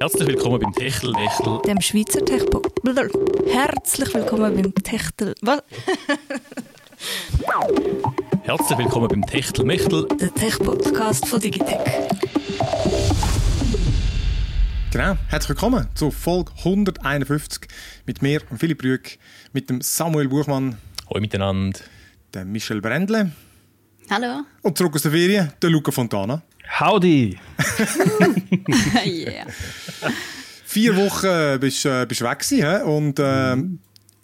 Herzlich willkommen beim Techtelnechtel. Dem Schweizer Techpo. Herzlich willkommen beim Techtel. Was? Herzlich willkommen beim Techtelmechtel. Der Tech-Podcast von Digitech. Genau, herzlich willkommen zu Folge 151 mit mir und Philipp Rüegg, mit dem Samuel Buchmann, Hallo miteinander. dem Michel Brändle Hallo. und zurück aus der Ferien, der Luca Fontana. Howdy! yeah. Vier Wochen bist du äh, weg gewesen, und äh, in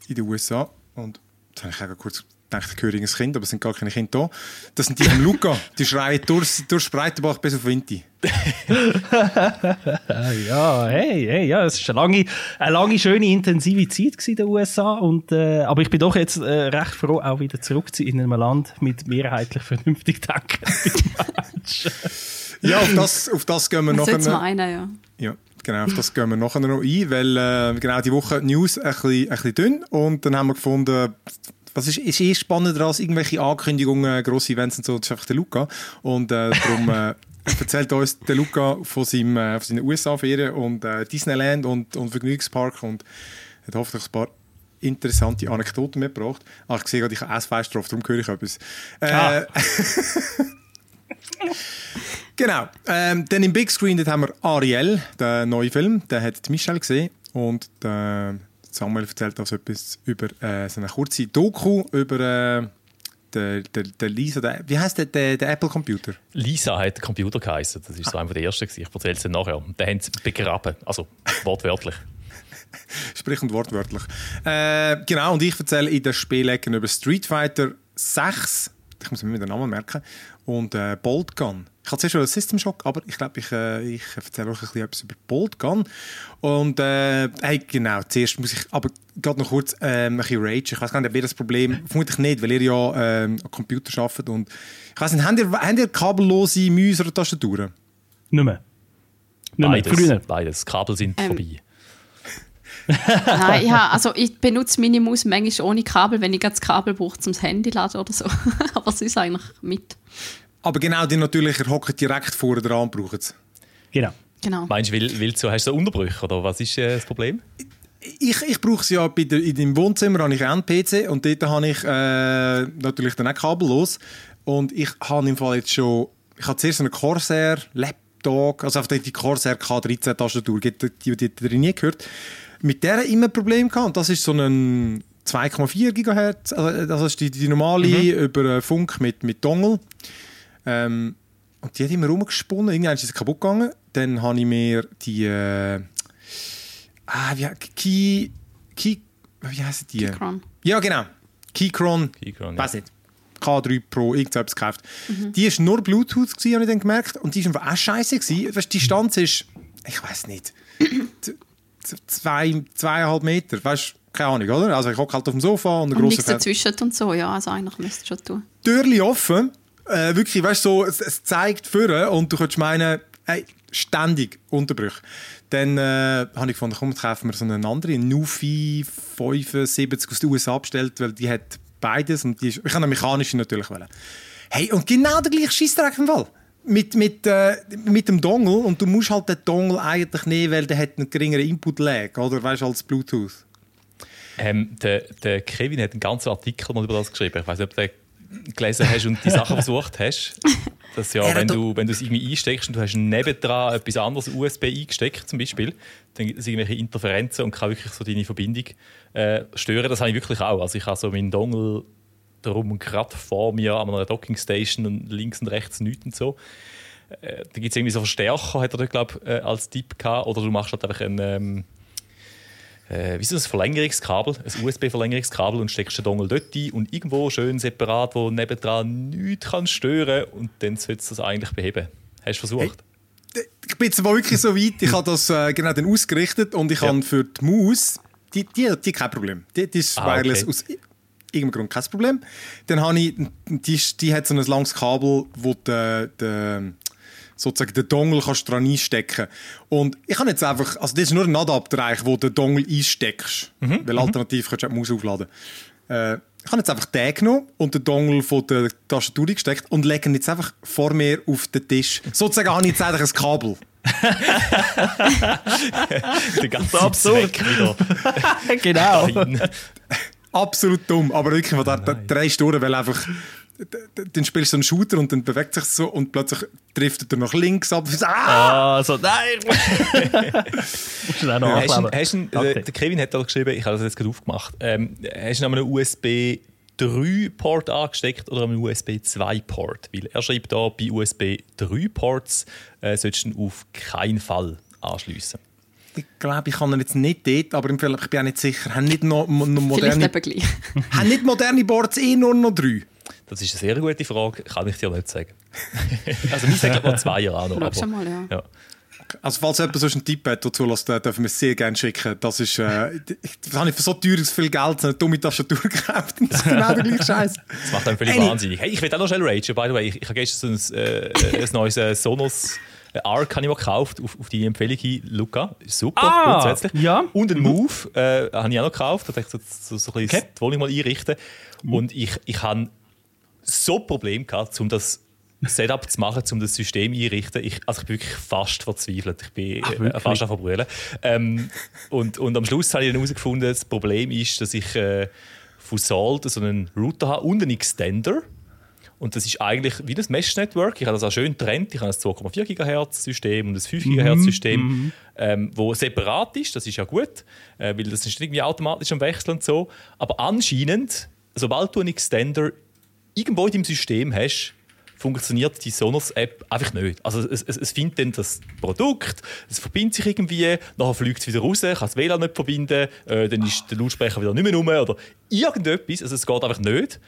den USA. Und jetzt habe ich auch kurz gedacht, ich höre ein Kind, aber es sind gar keine Kinder da. Das sind die von Luca, die schreien durch, durch Breitenbach bis auf Winti. Ja, hey, hey, ja, es war eine lange, eine lange, schöne, intensive Zeit in den USA. Und, äh, aber ich bin doch jetzt äh, recht froh, auch wieder zurück zu in einem Land mit mehrheitlich vernünftig denkenden Menschen. Ja, auf das, auf das gehen wir ist jetzt meinen, ja. Ja, genau, auf das gehen wir nachher noch ein, weil äh, genau die Woche die News ein bisschen, ein bisschen dünn und dann haben wir gefunden, was ist, ist eh spannender als irgendwelche Ankündigungen, grosse Events und so, das ist einfach der Luca und äh, darum äh, erzählt uns der Luca von, seinem, äh, von seinen USA-Ferien und äh, Disneyland und, und Vergnügungspark und hat hoffentlich ein paar interessante Anekdoten mitgebracht. Ah, ich sehe gerade, ich habe Essfest drauf, darum höre ich etwas. Äh, Ah. Genau. Ähm, dann im Big Screen dort haben wir Ariel, den neuen Film. Den hat Michelle gesehen. Und der Samuel erzählt uns etwas über äh, so eine kurze Doku über äh, den, den, den Lisa. Der, wie heißt der, der, der Apple Computer? Lisa hat der Computer geheißen. Das ist so einer der ersten. gewesen. Ich erzähle es dann nachher. Den haben sie begraben. Also wortwörtlich. Sprich und wortwörtlich. Äh, genau, und ich erzähle in der Spielecken über Street Fighter 6. Ich muss mir den Namen merken. Und äh, Bolt Gun. Ich hatte zuerst schon einen System Shock, aber ich glaube, ich, äh, ich erzähle euch ein bisschen etwas über Bolt Gun. Und äh, hey, genau, zuerst muss ich aber gerade noch kurz ähm, ein bisschen rage. Ich weiß gar nicht, ob ihr das Problem, vermutlich nicht, weil ihr ja ähm, am Computer arbeitet. Und ich weiß nicht, habt ihr, habt ihr kabellose Mäuse oder Tastaturen? Nicht mehr. Nicht mehr. Beides. Früher. Beides. Kabel sind Ähm, vorbei. Nein, ja, also ich benutze meine Maus manchmal ohne Kabel, wenn ich das Kabel brauche, zum Handy laden oder so. Aber es ist eigentlich mit. Aber genau, die natürlich, ihr hockt direkt vor dran und braucht es. Genau. Genau. Meinst du, will, willst du, hast du so Unterbrüche oder was ist äh, das Problem? Ich, ich brauche sie ja bei der, in deinem Wohnzimmer habe ich auch einen PC und dort habe ich äh, natürlich dann auch kabellos und ich habe im Fall jetzt schon ich habe zuerst einen Corsair Laptop also einfach die Corsair K13 Tastatur die, die, die, die, die nie gehört mit der immer ein Problem gehabt und das ist so ein 2,4 GHz also das ist die, die normale über äh, Funk mit, mit Dongle ähm, und die hat immer rumgesponnen irgendwann ist sie kaputt gegangen dann habe ich mir die äh, Ah, wie, Key, Key, wie heißen die? Keychron. Ja, genau. Keychron. Keychron, ja. Weiß nicht. K3 Pro, irgendetwas gekauft. Die ist nur Bluetooth, gewesen, habe ich dann gemerkt. Und die ist einfach auch scheiße. Gewesen. Die Distanz ist, ich weiß nicht, zwei, zweieinhalb Meter. Weißt keine Ahnung, oder? Also ich hocke halt auf dem Sofa und ein Und grosser nichts dazwischen und so, ja, also eigentlich müsste schon tun. Türli offen. Äh, wirklich, weißt du, so, es, es zeigt vorne und du könntest meinen, hey, ständig Unterbrüche. Dann äh, habe ich gefunden, komm, kaufen wir so eine andere, eine Nufi 75 aus den USA bestellt, weil die hat beides und die ist, ich habe eine mechanische natürlich wollen. Hey, und genau der gleiche Scheissdreck im Fall. Mit, mit, äh, mit dem Dongle und du musst halt den Dongle eigentlich nehmen, weil der hat einen geringeren Input-Lag, oder? Weißt du, als Bluetooth. Ähm, der, der Kevin hat einen ganzen Artikel mal über das geschrieben. Ich weiß nicht, ob du den gelesen hast und die Sachen versucht hast. Dass ja, wenn du, wenn du es irgendwie einsteckst und du hast nebendran etwas anderes USB eingesteckt, zum Beispiel, dann gibt es irgendwelche Interferenzen und kann wirklich so deine Verbindung äh, stören. Das habe ich wirklich auch. Also ich habe so meinen Dongle darum gerade vor mir an einer Dockingstation und links und rechts nichts und so. Äh, da gibt es irgendwie so Verstärker, hat er dort, glaube ich, äh, als Tipp gehabt. Oder du machst halt einfach ein, ähm, äh, wie ist das, ein Verlängerungskabel, ein USB-Verlängerungskabel und steckst den Dongle dort ein und irgendwo schön separat, wo nebendran nichts kann stören und dann sollst du das eigentlich beheben. Hast du versucht? ich bin jetzt wirklich so weit, ich habe das äh, genau dann ausgerichtet und ich Ja. habe für die Maus, die, die, die kein Problem. Die, die ist Ah, wireless okay. aus irgendeinem Grund kein Problem. Dann habe ich, die, die hat so ein langes Kabel, wo der, der sozusagen den Dongle kannst du dran einstecken Und ich habe jetzt einfach, also das ist nur ein Adapter eigentlich, wo du den Dongle einsteckst. Mhm, Weil alternativ kannst du die Maus aufladen. Äh, ich habe jetzt einfach den genommen und den Dongle von der Tastatur gesteckt und lege ihn jetzt einfach vor mir auf den Tisch. Sozusagen habe ich jetzt eigentlich ein Kabel. Der ganze absurd. Genau. Absolut dumm, aber wirklich, da, da drei Stunden, weil einfach dann spielst du so einen Shooter und dann bewegt sich so und plötzlich driftet er nach links ab. Ah! Ah, so, nein! Musst du auch noch Hast du, du, Okay. der, der Kevin hat da geschrieben, ich habe das jetzt gerade aufgemacht, ähm, hast du an einem USB 3 Port angesteckt oder an einem USB 2 Port? Weil er schreibt da, bei USB 3 Ports äh, solltest du ihn auf keinen Fall anschliessen. Ich glaube, ich kann ihn jetzt nicht dort, aber im Fall, ich bin auch nicht sicher. Haben nicht, noch, noch moderne, haben nicht moderne Boards eh nur noch drei? Das ist eine sehr gute Frage, kann ich dir nicht sagen. also, wir sagen mal zwei Jahre an. noch, aber- mal, ja. ja. Also falls jemand so einen Tipp hat, dazu lässt, dürfen wir es sehr gerne schicken. Das ist, äh, das habe ich für so teures viel Geld so eine dumme Tastatur gekauft. Das ist genau der gleiche Scheiß. Das macht einen völlig Any- wahnsinnig. Hey, ich will auch noch schnell ragen, by the way. Ich, ich habe gestern so ein, äh, ein neues äh, Sonos äh, Arc habe ich mal gekauft, auf, auf deine Empfehlung hin, Luca. Super, Ah, grundsätzlich. ja. Und einen Move äh, habe ich auch noch gekauft. Da dachte ich, so, so, so ein bisschen Okay. die Wohnung mal einrichten. Und ich, ich habe so Probleme gehabt, um das Setup zu machen, um das System einrichten. Ich, also ich bin wirklich fast verzweifelt. Ich bin äh, wirklich? fast am Verbrüllen. Ähm, und, und am Schluss habe ich dann herausgefunden, das Problem ist, dass ich äh, von Salt so einen Router habe und einen Extender. Und das ist eigentlich wie das Mesh-Network. Ich habe das auch schön getrennt. Ich habe ein 2,4 GHz-System und ein 5 GHz-System, ähm, wo separat ist. Das ist ja gut, äh, weil das ist irgendwie automatisch am Wechseln und so. Aber anscheinend, sobald du einen Extender irgendwo in deinem System hast, funktioniert die Sonos-App einfach nicht. Also es, es, es findet dann das Produkt, es verbindet sich irgendwie, nachher fliegt es wieder raus, kann das WLAN nicht verbinden, äh, dann ist der Lautsprecher wieder nicht mehr rum oder irgendetwas. Also es geht einfach nicht.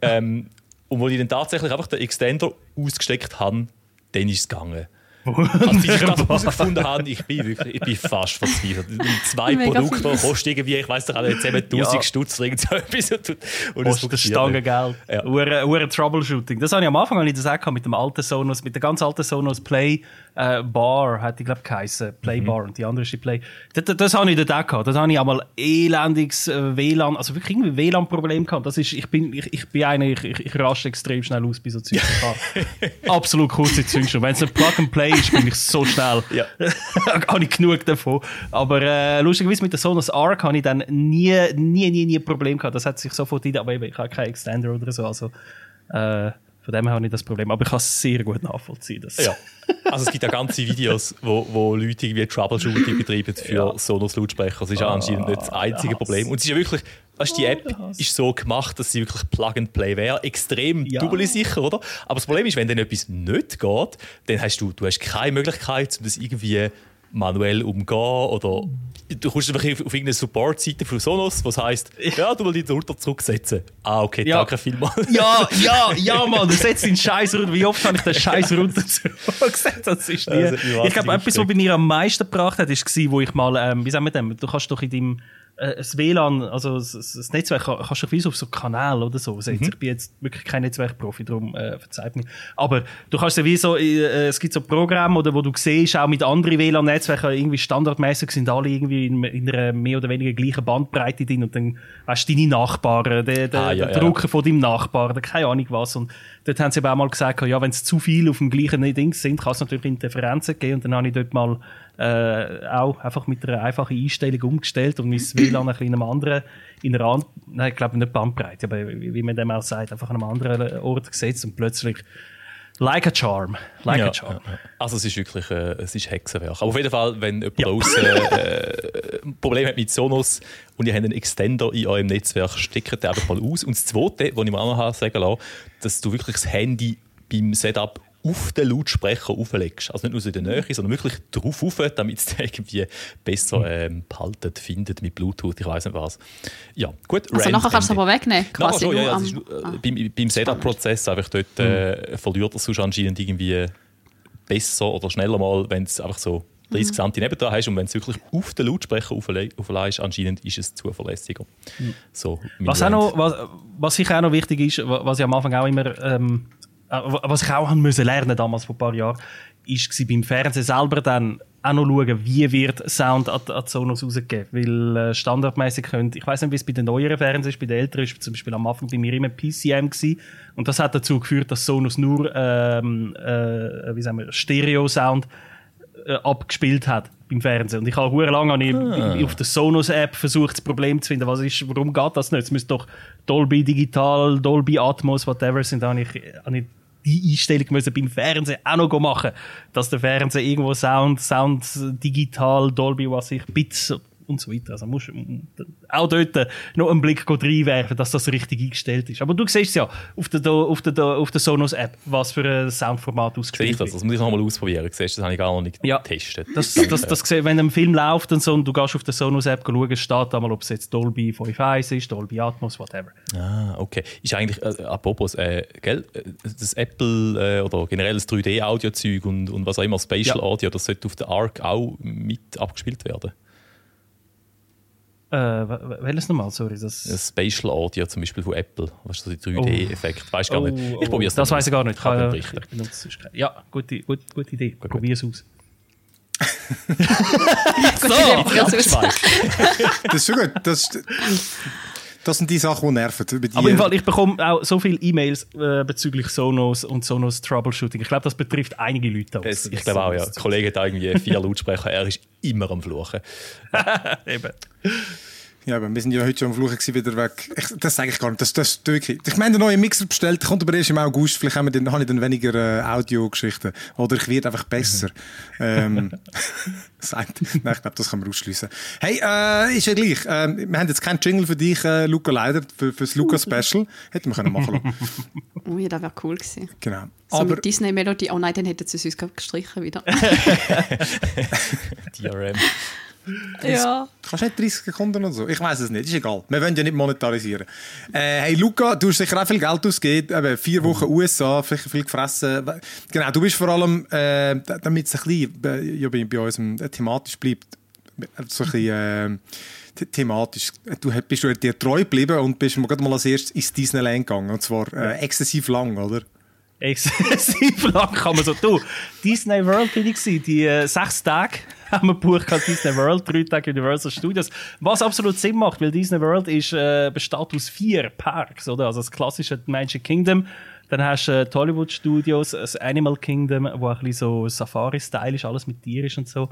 Ähm, und wo ich dann tatsächlich einfach den Extender ausgesteckt habe, dann ist es gegangen. Als ich das herausgefunden habe, ich bin wirklich, ich bin fast verzweifelt. Zwei Mega Produkte kosten irgendwie, ich weiß doch nicht, jetzt eben 1000 Ja. Stutz oder so etwas. Und, und es Kostet funktioniert Stange nicht. Geld. Ja. Ure, ure Troubleshooting. Das habe ich am Anfang habe ich das auch mit dem alten Sonos, mit der ganz alten Sonos Play äh, Bar, hat die glaube ich geheißen. Play Mhm. Bar und die andere ist die Play. Das, das, das habe ich dort auch gehabt. Das habe ich einmal elendiges äh, WLAN, also wirklich irgendwie WLAN-Problem gehabt. Das ist, ich bin, ich, ich bin einer, ich, ich, ich raste extrem schnell aus bei so Zeug. Ich habe Absolut kurze Zündschnur. Wenn es ein Plug and Play ist, bin ich so schnell. Ja. habe ich genug davon. Aber äh, lustigerweise mit der Sonos Arc habe ich dann nie, nie, nie, nie ein Problem gehabt. Das hat sich sofort wieder, aber eben, ich habe keinen Extender oder so. Also, äh, von dem her habe ich das Problem. Aber ich kann es sehr gut nachvollziehen. Das. Ja. Also es gibt ja ganze Videos, wo, wo Leute irgendwie Troubleshooting betreiben für Ja. Sonos-Lautsprecher. Das ist ja anscheinend nicht das einzige der Hass. Problem. Und es ist ja wirklich, weißt, die App ist so gemacht, dass sie wirklich Plug-and-Play wäre. Extrem Ja. sicher, oder? Aber das Problem ist, wenn dann etwas nicht geht, dann hast du, du hast keine Möglichkeit, um das irgendwie manuell umgehen oder du kommst einfach auf, irgendeine Support-Seite von Sonos, was heisst, ja, du willst den Router zurücksetzen. Ah, okay, Ja. danke vielmals. Ja, ja, ja, Mann, du setzt den Scheiß runter. Wie oft habe ich den Scheiß runter zurückgesetzt? Das ist nie. Mich ich glaube, etwas, was bei mir am meisten gebracht hat, war, wo ich mal, ähm, wie sagen wir dem, du kannst doch in deinem äh, das WLAN, also das, das Netzwerk, kann- kannst du wie so auf so Kanal oder so setzen. Ich bin jetzt wirklich kein Netzwerkprofi, darum äh, verzeiht mir. Aber du kannst ja wie so, äh, es gibt so Programme, oder, wo du siehst, auch mit anderen WLAN-Netzwerken, irgendwie standardmäßig sind alle irgendwie in, in einer mehr oder weniger gleichen Bandbreite drin und dann weißt du deine Nachbarn, der, der, Ah, ja, der ja. Drucker von deinem Nachbarn, oder keine Ahnung was. Und dort haben sie eben auch mal gesagt, ja, wenn es zu viel auf dem gleichen Ding sind, kann es natürlich Interferenzen geben. Und dann habe ich dort mal äh, auch einfach mit einer einfachen Einstellung umgestellt und mein WLAN ein bisschen in einem anderen, in einer an, nein, ich glaube nicht Bandbreite, aber wie, wie man dem auch sagt, einfach an einem anderen Ort gesetzt und plötzlich like a charm, like Ja, a charm. ja. Also es ist wirklich äh, es ist Hexenwerk. Aber auf jeden Fall, wenn jemand ja. draussen, äh, ein Problem hat mit Sonos und ihr habt einen Extender in eurem Netzwerk, steckt den einfach mal aus. Und das Zweite, was ich mir auch noch sagen lassen, dass du wirklich das Handy beim Setup auf den Lautsprecher auflegst. Also nicht nur so in der Nähe, sondern wirklich drauf auf, damit es den irgendwie besser ähm, behaltet, findet mit Bluetooth, ich weiß nicht was. Ja, gut. Also nachher kannst du es aber wegnehmen, quasi schon, ja, nur ja, es ist, äh, ah. beim, beim Setup-Prozess einfach dort äh, verliert er sonst anscheinend irgendwie besser oder schneller mal, wenn es einfach so 30 Mhm. cm nebendran hast und wenn es wirklich auf den Lautsprecher aufle- auflegst, anscheinend ist es zuverlässiger. So, mein Was, auch noch, was, was sicher auch noch wichtig ist, wa- was ich am Anfang auch immer, ähm, äh, was ich auch haben müssen lernen damals vor ein paar Jahren, gewesen, beim Fernsehen selber dann auch noch schauen, wie wird Sound an, an Sonos rausgegeben. Weil äh, standardmäßig könnt, ich weiß nicht, wie es bei den neueren Fernsehen ist, bei den älteren ist zum Beispiel am Anfang bei mir immer PCM gewesen. Und das hat dazu geführt, dass Sonos nur, ähm, äh, wie sagen wir, Stereo-Sound äh, abgespielt hat beim Fernsehen. Und ich habe hure lange ich Ah. auf der Sonos-App versucht, das Problem zu finden. Was ist, warum geht das nicht? Es müsste doch Dolby Digital, Dolby Atmos, whatever sind. Da habe ich, habe ich die Einstellung müssen beim Fernsehen auch noch machen, dass der Fernseher irgendwo Sound, Sound digital, Dolby, was ich, Bits und so weiter. Also musst du auch dort noch einen Blick reinwerfen, dass das richtig eingestellt ist. Aber du siehst ja auf der, auf der, auf der Sonos-App, was für ein Soundformat Sehe ich ausgespielt das? wird. Das muss ich noch mal ausprobieren. Siehst das habe ich gar noch nicht Ja. getestet. Das, das, das, gesehen, wenn ein Film läuft und so und du gehst auf der Sonos-App schauen, steht da mal, ob es jetzt Dolby 5.1 ist, Dolby Atmos, whatever. Ah, okay. Ist eigentlich, äh, apropos, äh, gell, äh, das Apple äh, oder generell das 3D-Audio-Zeug und, und was auch immer, Spatial Ja. Audio, das sollte auf der Arc auch mit abgespielt werden. Äh, welches nochmal? Sorry, das... Spatial Audio zum Beispiel von Apple. Was ist so der 3D-Effekt? Weiß gar nicht. Ich probiere es Oh, Das weiß ich gar nicht. Ich, Kann kann, ich, berichten. ich. Ja, gute, gute, gute Idee. gut. Probier es aus. Abgeschweift. Das ist schon gut. Das, das sind die Sachen, die nerven. Über die, Aber im Fall, ich bekomme auch so viele E-Mails äh, bezüglich Sonos und Sonos Troubleshooting. Ich glaube, das betrifft einige Leute. auch. Es, ich glaube auch, ja. Der Kollege hat irgendwie vier Lautsprecher, er ist immer am Fluchen. Eben. Ja, aber wir sind ja heute schon am Fluchen gewesen, wieder weg. Ich, das sage ich gar nicht. Das, das ist wirklich. Ich meine, der neue Mixer bestellt, kommt aber erst im August. Vielleicht haben wir dann, habe ich dann weniger äh, Audiogeschichten. Oder ich werde einfach besser. ähm, sagt, nein, ich glaube, das kann man ausschließen. Hey, äh, ist ja gleich. Ähm, wir haben jetzt keinen Jingle für dich, äh, Luca, leider, für, für das Luca-Special. Hätten wir können machen lassen. Oh ja, das wäre cool gewesen. Genau. So aber mit Disney-Melodie. Oh nein, dann hätten sie es uns gestrichen wieder. DRM. Ja. Kannst du nicht 30 Sekunden oder so? Ich weiß es nicht, ist egal. Wir wollen ja nicht monetarisieren. Äh, hey Luca, du hast sicher auch viel Geld ausgegeben. Eben, vier Wochen USA, vielleicht viel gefressen. Genau, du bist vor allem, äh, damit es ein bisschen bei, ja, bei, bei uns äh, thematisch bleibt, so ein bisschen, äh, the- thematisch. Du bist du dir treu geblieben und bist mal, gerade mal als erstes ins Disneyland gegangen. Und zwar äh, exzessiv lang, oder? Exzessiv lang kann man so tun. Disney World bin ich. Die äh, sechs Tage wir gebucht an Disney World, drei Tage Universal Studios. Was absolut Sinn macht, weil Disney World ist, äh, besteht aus vier Parks, oder? Also das klassische Magic Kingdom. Dann hast du äh, die Hollywood Studios, das Animal Kingdom, wo ein bisschen so Safari-Style ist, alles mit Tieren ist und so.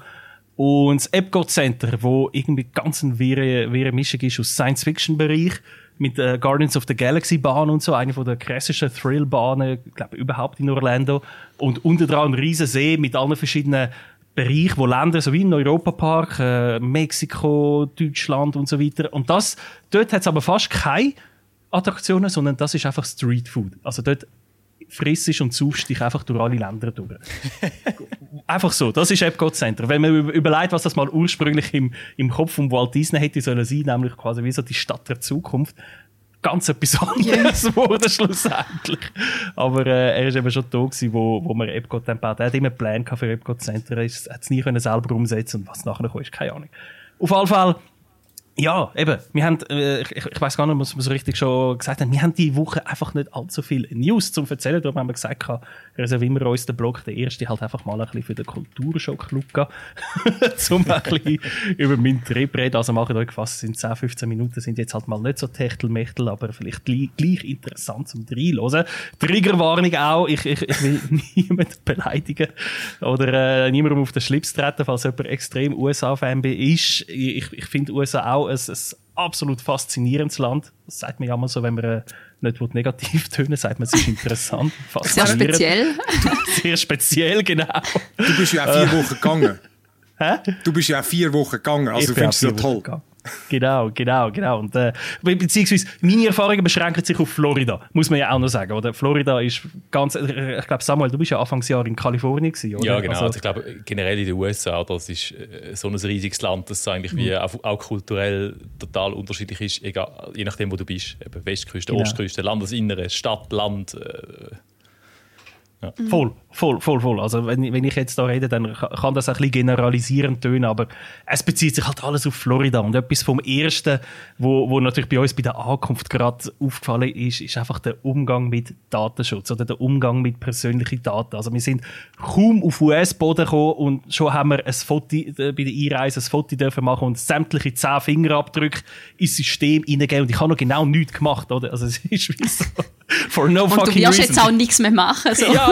Und das Epcot Center, wo irgendwie ganz eine wirre, wirre Mischung ist aus Science-Fiction-Bereich mit äh, Guardians of the Galaxy Bahn und so, eine von der krassesten Thrill-Bahnen, glaube überhaupt in Orlando. Und unten dran ein riesen See mit allen verschiedenen Bereichen, wo Länder, so wie im Europapark, äh, Mexiko, Deutschland und so weiter. Und das, dort hat es aber fast keine Attraktionen, sondern das ist einfach Street Food. Also dort frissest und saufst dich einfach durch alle Länder durch. einfach so, das ist Epcot Center. Wenn man über- überlegt, was das mal ursprünglich im, im Kopf von Walt Disney hätte sollen sein, nämlich quasi wie so die Stadt der Zukunft, ganz etwas anderes wurde schlussendlich. Aber äh, er ist eben schon da gewesen, wo, wo man Epcot dann hat. Er hat immer einen Plan für Epcot Center, er ist- hat es nie können selber umsetzen und was nachher kam, ist keine Ahnung. Auf alle Fälle, ja, eben. Wir haben, äh, ich, ich weiß gar nicht, was wir so richtig schon gesagt haben. Wir haben die Woche einfach nicht allzu viel News zum Erzählen. Darum haben wir gesagt, gehabt, reservieren wir uns den Blog, der erste halt einfach mal ein bisschen für den Kulturschock Luca. zum ein bisschen über meinen Trip reden. Also machen euch gefasst, sind 10, 15 Minuten, sind jetzt halt mal nicht so Techtelmechtel, aber vielleicht gleich, interessant zum Reinhören. Triggerwarnung auch. Ich, ich, ich will niemanden beleidigen oder äh, niemandem auf den Schlips treten, falls jemand extrem USA-Fan ist. Ich, ich finde USA auch ein, ein absolut faszinierendes Land. Das sagt man ja mal so, wenn man äh, nicht negativ tönen sagt man, es ist interessant. Sehr speziell. Sehr speziell, genau. Du bist ja auch vier Wochen gegangen. Hä? Du bist ja auch vier Wochen gegangen, also du bin findest es auch ja toll. gegangen. Genau, genau, genau. Und, äh, be- beziehungsweise meine Erfahrungen beschränken sich auf Florida, muss man ja auch noch sagen. Oder? Florida ist ganz, äh, ich glaube Samuel, du bist ja Anfangsjahr in Kalifornien gewesen, oder? Ja, genau. Also, Also, ich glaube, generell in den USA, das ist äh, so ein riesiges Land, das eigentlich wie auch, auch kulturell total unterschiedlich ist, egal, je nachdem, wo du bist. Eben Westküste, Genau. Ostküste, Landesinnere, Stadt, Land. Äh, Voll, voll, voll, voll. Also wenn, ich- wenn ich jetzt da rede, dann ka- kann das ein bisschen generalisierend tönen, aber es bezieht sich halt alles auf Florida. Und etwas vom Ersten, wo, wo natürlich bei uns bei der Ankunft gerade aufgefallen ist, ist einfach der Umgang mit Datenschutz oder der Umgang mit persönlichen Daten. Also wir sind kaum auf US-Boden gekommen und schon haben wir ein Foto, äh, bei der Einreise ein Foto dürfen machen und sämtliche zehn Fingerabdrücke ins System reingeben. Und ich habe noch genau nichts gemacht, oder? Also es ist wie so, for no Und du fucking wirst reason. jetzt auch nichts mehr machen. So. Ja.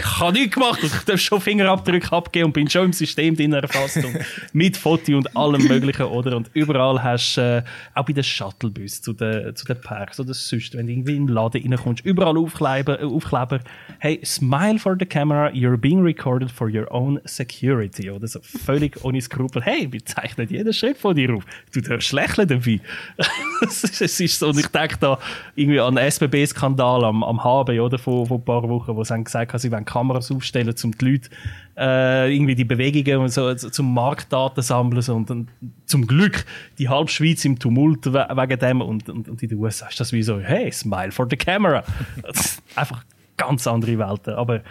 habe nichts gemacht. Ich darf schon Fingerabdrücke abgeben und bin schon im System drin erfasst. Und mit Foto und allem Möglichen, oder? Und überall hast du, äh, auch bei den Shuttlebus zu den, zu den Parks oder sonst, wenn du irgendwie in den Laden reinkommst, überall Aufkleber, äh, Aufkleber. Hey, smile for the camera, you're being recorded for your own security, oder? So völlig ohne Skrupel. Hey, wir zeichnen jeden Schritt von dir auf. Du darfst lächeln dabei. es ist- so, und ich denke da irgendwie an den SBB-Skandal am, am HB, oder? Vor, vor ein paar Wochen, wo sie haben gesagt haben, sie wollen Kameras aufstellen, um die Leute, äh, irgendwie die Bewegungen und so, zum Marktdaten sammeln, und, dann zum Glück die halbe Schweiz im Tumult we wegen dem und, und, und in den USA ist das wie so, hey, smile for the camera. Das ist Einfach ganz andere Welten, aber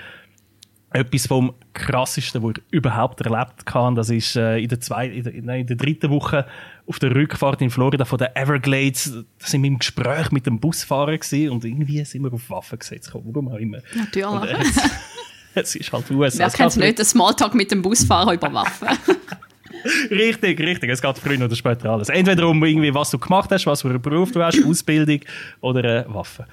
etwas vom krassesten, was ich überhaupt erlebt habe, das ist äh, in, der zwei, in, der, nein, in der dritten Woche auf der Rückfahrt in Florida von den Everglades. Da sind wir im Gespräch mit dem Busfahrer gewesen und irgendwie sind wir auf Waffen gesetzt gekommen, warum auch immer. Natürlich. Und, äh, es, ist halt USA. Wer kennt geht nicht den Smalltalk mit dem Busfahrer über Waffen? Richtig, richtig. Es geht früher oder später alles. Entweder um irgendwie, was du gemacht hast, was für einen Beruf du hast, Ausbildung oder äh, Waffe.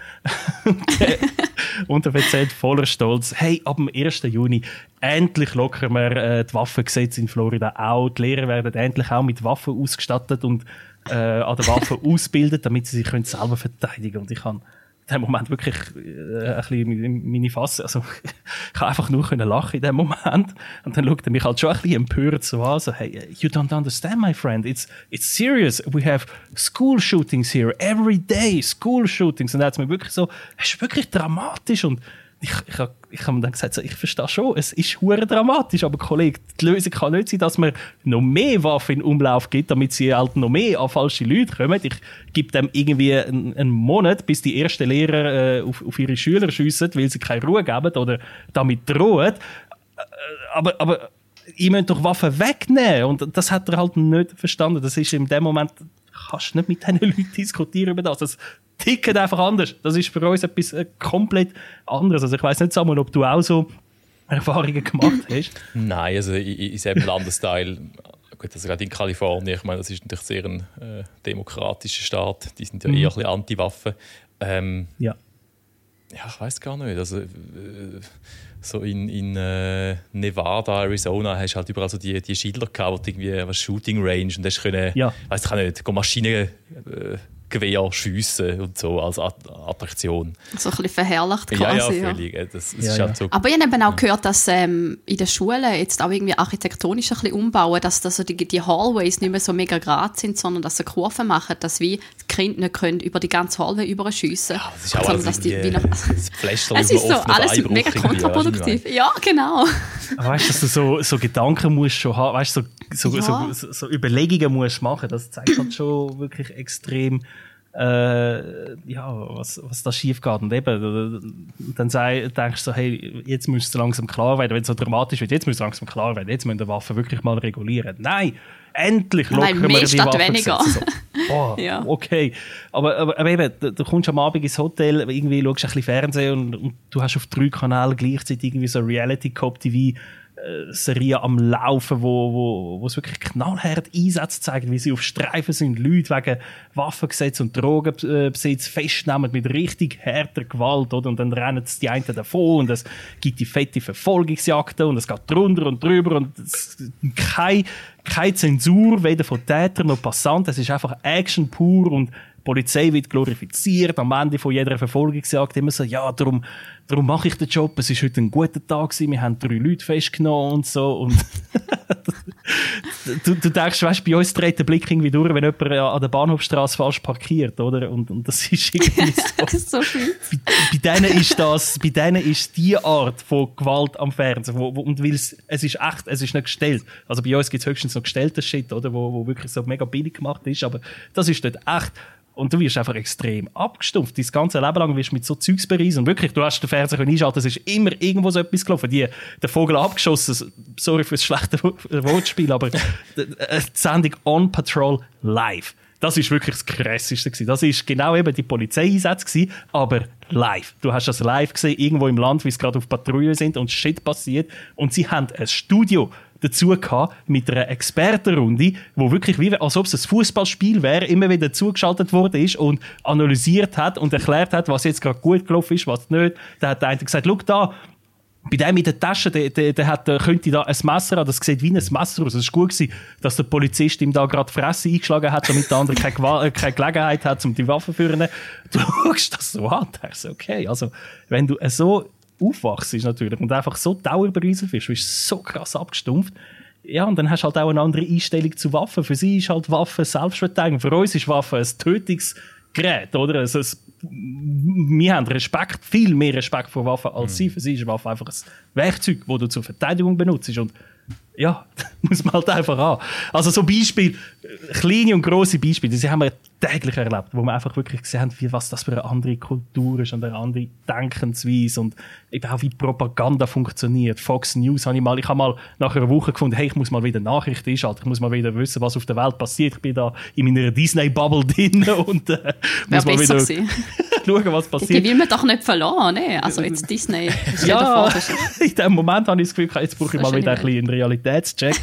und, er erzählt voller Stolz, hey, ab dem 1. Juni endlich lockern wir äh, die Waffengesetze in Florida auch. Die Lehrer werden endlich auch mit Waffen ausgestattet und äh, an der Waffe ausbildet, damit sie sich können selber verteidigen können. Und ich kann in dem Moment wirklich äh, ein bisschen meine Fasse, also ich habe einfach nur können lachen in dem Moment. Und dann schaut er mich halt schon ein bisschen empört so an, so hey, you don't understand my friend, it's, it's serious, we have school shootings here, every day school shootings. Und er hat mir wirklich so, es ist wirklich dramatisch und ich, ich, hab- ich habe mir dann gesagt, so, ich verstehe schon, es ist hure dramatisch, aber Kollege, die Lösung kann nicht sein, dass man noch mehr Waffen in Umlauf gibt, damit sie halt noch mehr an falsche Leute kommen. Ich gebe dem irgendwie einen, einen Monat, bis die ersten Lehrer äh, auf, auf ihre Schüler schiessen, weil sie keine Ruhe geben oder damit drohen. Äh, Aber, aber ich möchte doch Waffen wegnehmen. Und das hat er halt nicht verstanden. Das ist in dem Moment, kannst du nicht mit diesen Leuten diskutieren über das. Das tickt einfach anders. Das ist für uns etwas äh, komplett anderes. Also ich weiß nicht, Samuel, ob du auch so Erfahrungen gemacht hast. Nein, also in, in diesem Landesteil, gut, also gerade in Kalifornien, ich meine, das ist natürlich sehr ein äh, demokratischer Staat, die sind ja eher ein bisschen Anti-Waffen. Ähm, Ja. ja, ich weiß gar nicht. Also, äh, so in, in äh, Nevada, Arizona hast du halt überall so die, die Schilder gehabt, irgendwie was Shooting Range und hast können, Ja. weiß ich auch nicht, go Maschinengewehr schiessen und so als At Attraktion. So ein bisschen verherrlicht Ja, ja, quasi. ja. völlig. äh, Das, das Ja, ist ja. halt so. Aber ich habe eben auch gehört, dass ähm, in den Schulen jetzt auch irgendwie architektonisch ein bisschen umbauen, dass, dass so die, die Hallways nicht mehr so mega gerade sind, sondern dass sie Kurven machen, dass wie die Kinder nicht können über die ganze Hallway überschiessen das ist auch sondern alles dass die wie noch, Es über ist so alles mega kontraproduktiv. Ja, genau. Weißt du, dass du so, so Gedanken musst schon haben, weißt du, so, so, Ja. so, so Überlegungen musst machen, das zeigt halt schon wirklich extrem, äh, ja, was, was da schief geht. Und eben, dann sei, denkst du so, hey, jetzt müsste es langsam klar werden, wenn es so dramatisch wird, jetzt müsste es langsam klar werden, jetzt müssen die Waffen wirklich mal regulieren. Nein! Endlich Nein, lockern mehr wir die statt weniger. So. Boah, Ja. okay. Aber, aber, aber eben, du, du kommst am Abend ins Hotel, irgendwie schaust ein bisschen Fernsehen und, und du hast auf drei Kanälen gleichzeitig irgendwie so Reality-Cop-TV äh, Serien am Laufen, wo, wo, wo es wirklich knallhart Einsätze zeigen, wie sie auf Streifen sind, Leute wegen Waffengesetz und Drogenbesitz festnehmen mit richtig harter Gewalt, oder? Und dann rennen die einen davon und es gibt die fette Verfolgungsjagden und es geht drunter und drüber und es, kein, keine Zensur, weder von Tätern noch Passanten. Es ist einfach Action pur und Polizei wird glorifiziert. Am Ende von jeder Verfolgungsjagd immer so, ja, darum, darum mache ich den Job. Es ist heute ein guter Tag gewesen. Wir haben drei Leute festgenommen und so. Und du, du denkst, weißt, bei uns dreht der Blick irgendwie durch, wenn jemand an der Bahnhofstraße falsch parkiert, oder? Und, und das ist irgendwie so so bei, bei denen ist das, bei denen ist die Art von Gewalt am Fernsehen, wo, wo, und weil es, es ist echt, es ist nicht gestellt. Also bei uns gibt es höchstens noch gestellten Shit, oder, wo, wo wirklich so mega billig gemacht ist, aber das ist dort echt. Und du wirst einfach extrem abgestumpft. Dein ganze Leben lang wirst du mit so Zeugs bereisen. Und wirklich, du hast den Fernseher einschalten, es ist immer irgendwo so etwas gelaufen. Die, der Vogel abgeschossen, sorry fürs schlechte Wo- Wortspiel, aber die, die Sendung On Patrol live. Das ist wirklich das Krasseste. Das ist genau eben die Polizeieinsätze aber live. Du hast das live gesehen, irgendwo im Land, wie es gerade auf Patrouille sind und Shit passiert. Und sie haben ein Studio dazu gehabt, mit einer Expertenrunde, wo wirklich wie, als ob es ein Fußballspiel wäre, immer wieder zugeschaltet worden ist und analysiert hat und erklärt hat, was jetzt gerade gut gelaufen ist, was nicht. Da hat der eine gesagt, schau da, bei dem in der Tasche, der, der, der hat, der könnte da ein Messer haben, das sieht wie ein Messer aus. Es war gut, gewesen, dass der Polizist ihm da gerade Fresse eingeschlagen hat, damit der andere keine, äh, keine Gelegenheit hat, um die Waffe zu führen. Du schaust das so an, denkst, okay, also, wenn du so aufwachst natürlich und einfach so dauerberieselt wirst, du bist so krass abgestumpft, ja, und dann hast du halt auch eine andere Einstellung zu Waffen. Für sie ist halt Waffe Selbstverteidigung. Für uns ist Waffe ein Tötungsgerät, oder? Also es, wir haben Respekt, viel mehr Respekt vor Waffen als sie. Für sie ist Waffe einfach ein Werkzeug, das du zur Verteidigung benutzt. Und ja, muss man halt einfach an. Also so Beispiel, kleine und grosse Beispiele, die haben wir täglich erlebt, wo wir einfach wirklich gesehen haben, wie, was das für eine andere Kultur ist und eine andere Denkensweise und eben auch wie Propaganda funktioniert. Fox News habe ich mal, ich habe mal nach einer Woche gefunden, hey, ich muss mal wieder Nachrichten einschalten, ich muss mal wieder wissen, was auf der Welt passiert. Ich bin da in meiner Disney-Bubble drin und äh, muss mal wieder schauen, was Die passiert. will man doch nicht verloren, ne? Also jetzt Disney. Ja, in dem Moment habe ich das Gefühl, jetzt brauche ich mal wieder ein bisschen einen Realitätscheck.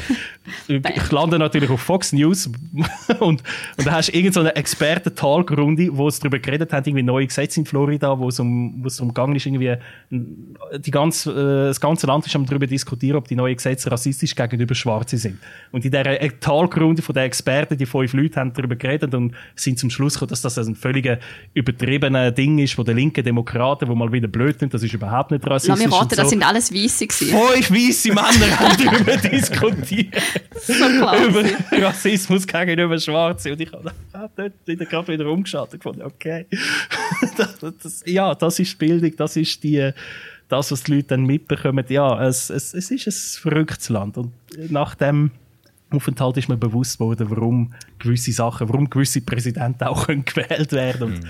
ich lande natürlich auf Fox News und, und da hast du irgendeine so Experten-Talkrunde, wo es darüber geredet haben, irgendwie neue Gesetze in Florida, wo es um, wo es darum gegangen ist, irgendwie, die ganze, äh, das ganze Land ist am darüber diskutieren, ob die neuen Gesetze rassistisch gegenüber Schwarze sind. Und in dieser Talkrunde von den Experten, die fünf Leute haben darüber geredet und sind zum Schluss gekommen, dass das ein völlig übertriebenes Ding ist von den linken Demokraten, wo mal wieder blöd sind, das ist überhaupt nicht Lass rassistisch. mich raten, so. das sind alles Weisse gewesen. Fünf weisse Männer haben darüber klar. über Rassismus gegenüber Schwarzen. Und ich habe ah, dort wieder gerade wieder umgeschaltet gefunden. Okay. das, das, ja, das ist Bildung, das ist die, das, was die Leute dann mitbekommen. Ja, es, es, es ist ein verrücktes Land. Und nach dem Aufenthalt ist mir bewusst worden, warum gewisse Sachen, warum gewisse Präsidenten auch können gewählt werden. Und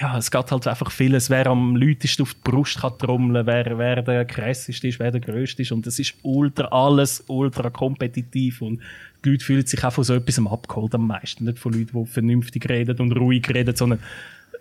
ja, es geht halt einfach vieles, wer am lautesten auf die Brust kann trommeln, wer, wer der krasseste ist, wer der grösste ist. Und es ist ultra alles, ultra kompetitiv. Und die Leute fühlen sich auch von so etwas abgeholt am meisten, nicht von Leuten, die vernünftig reden und ruhig reden, sondern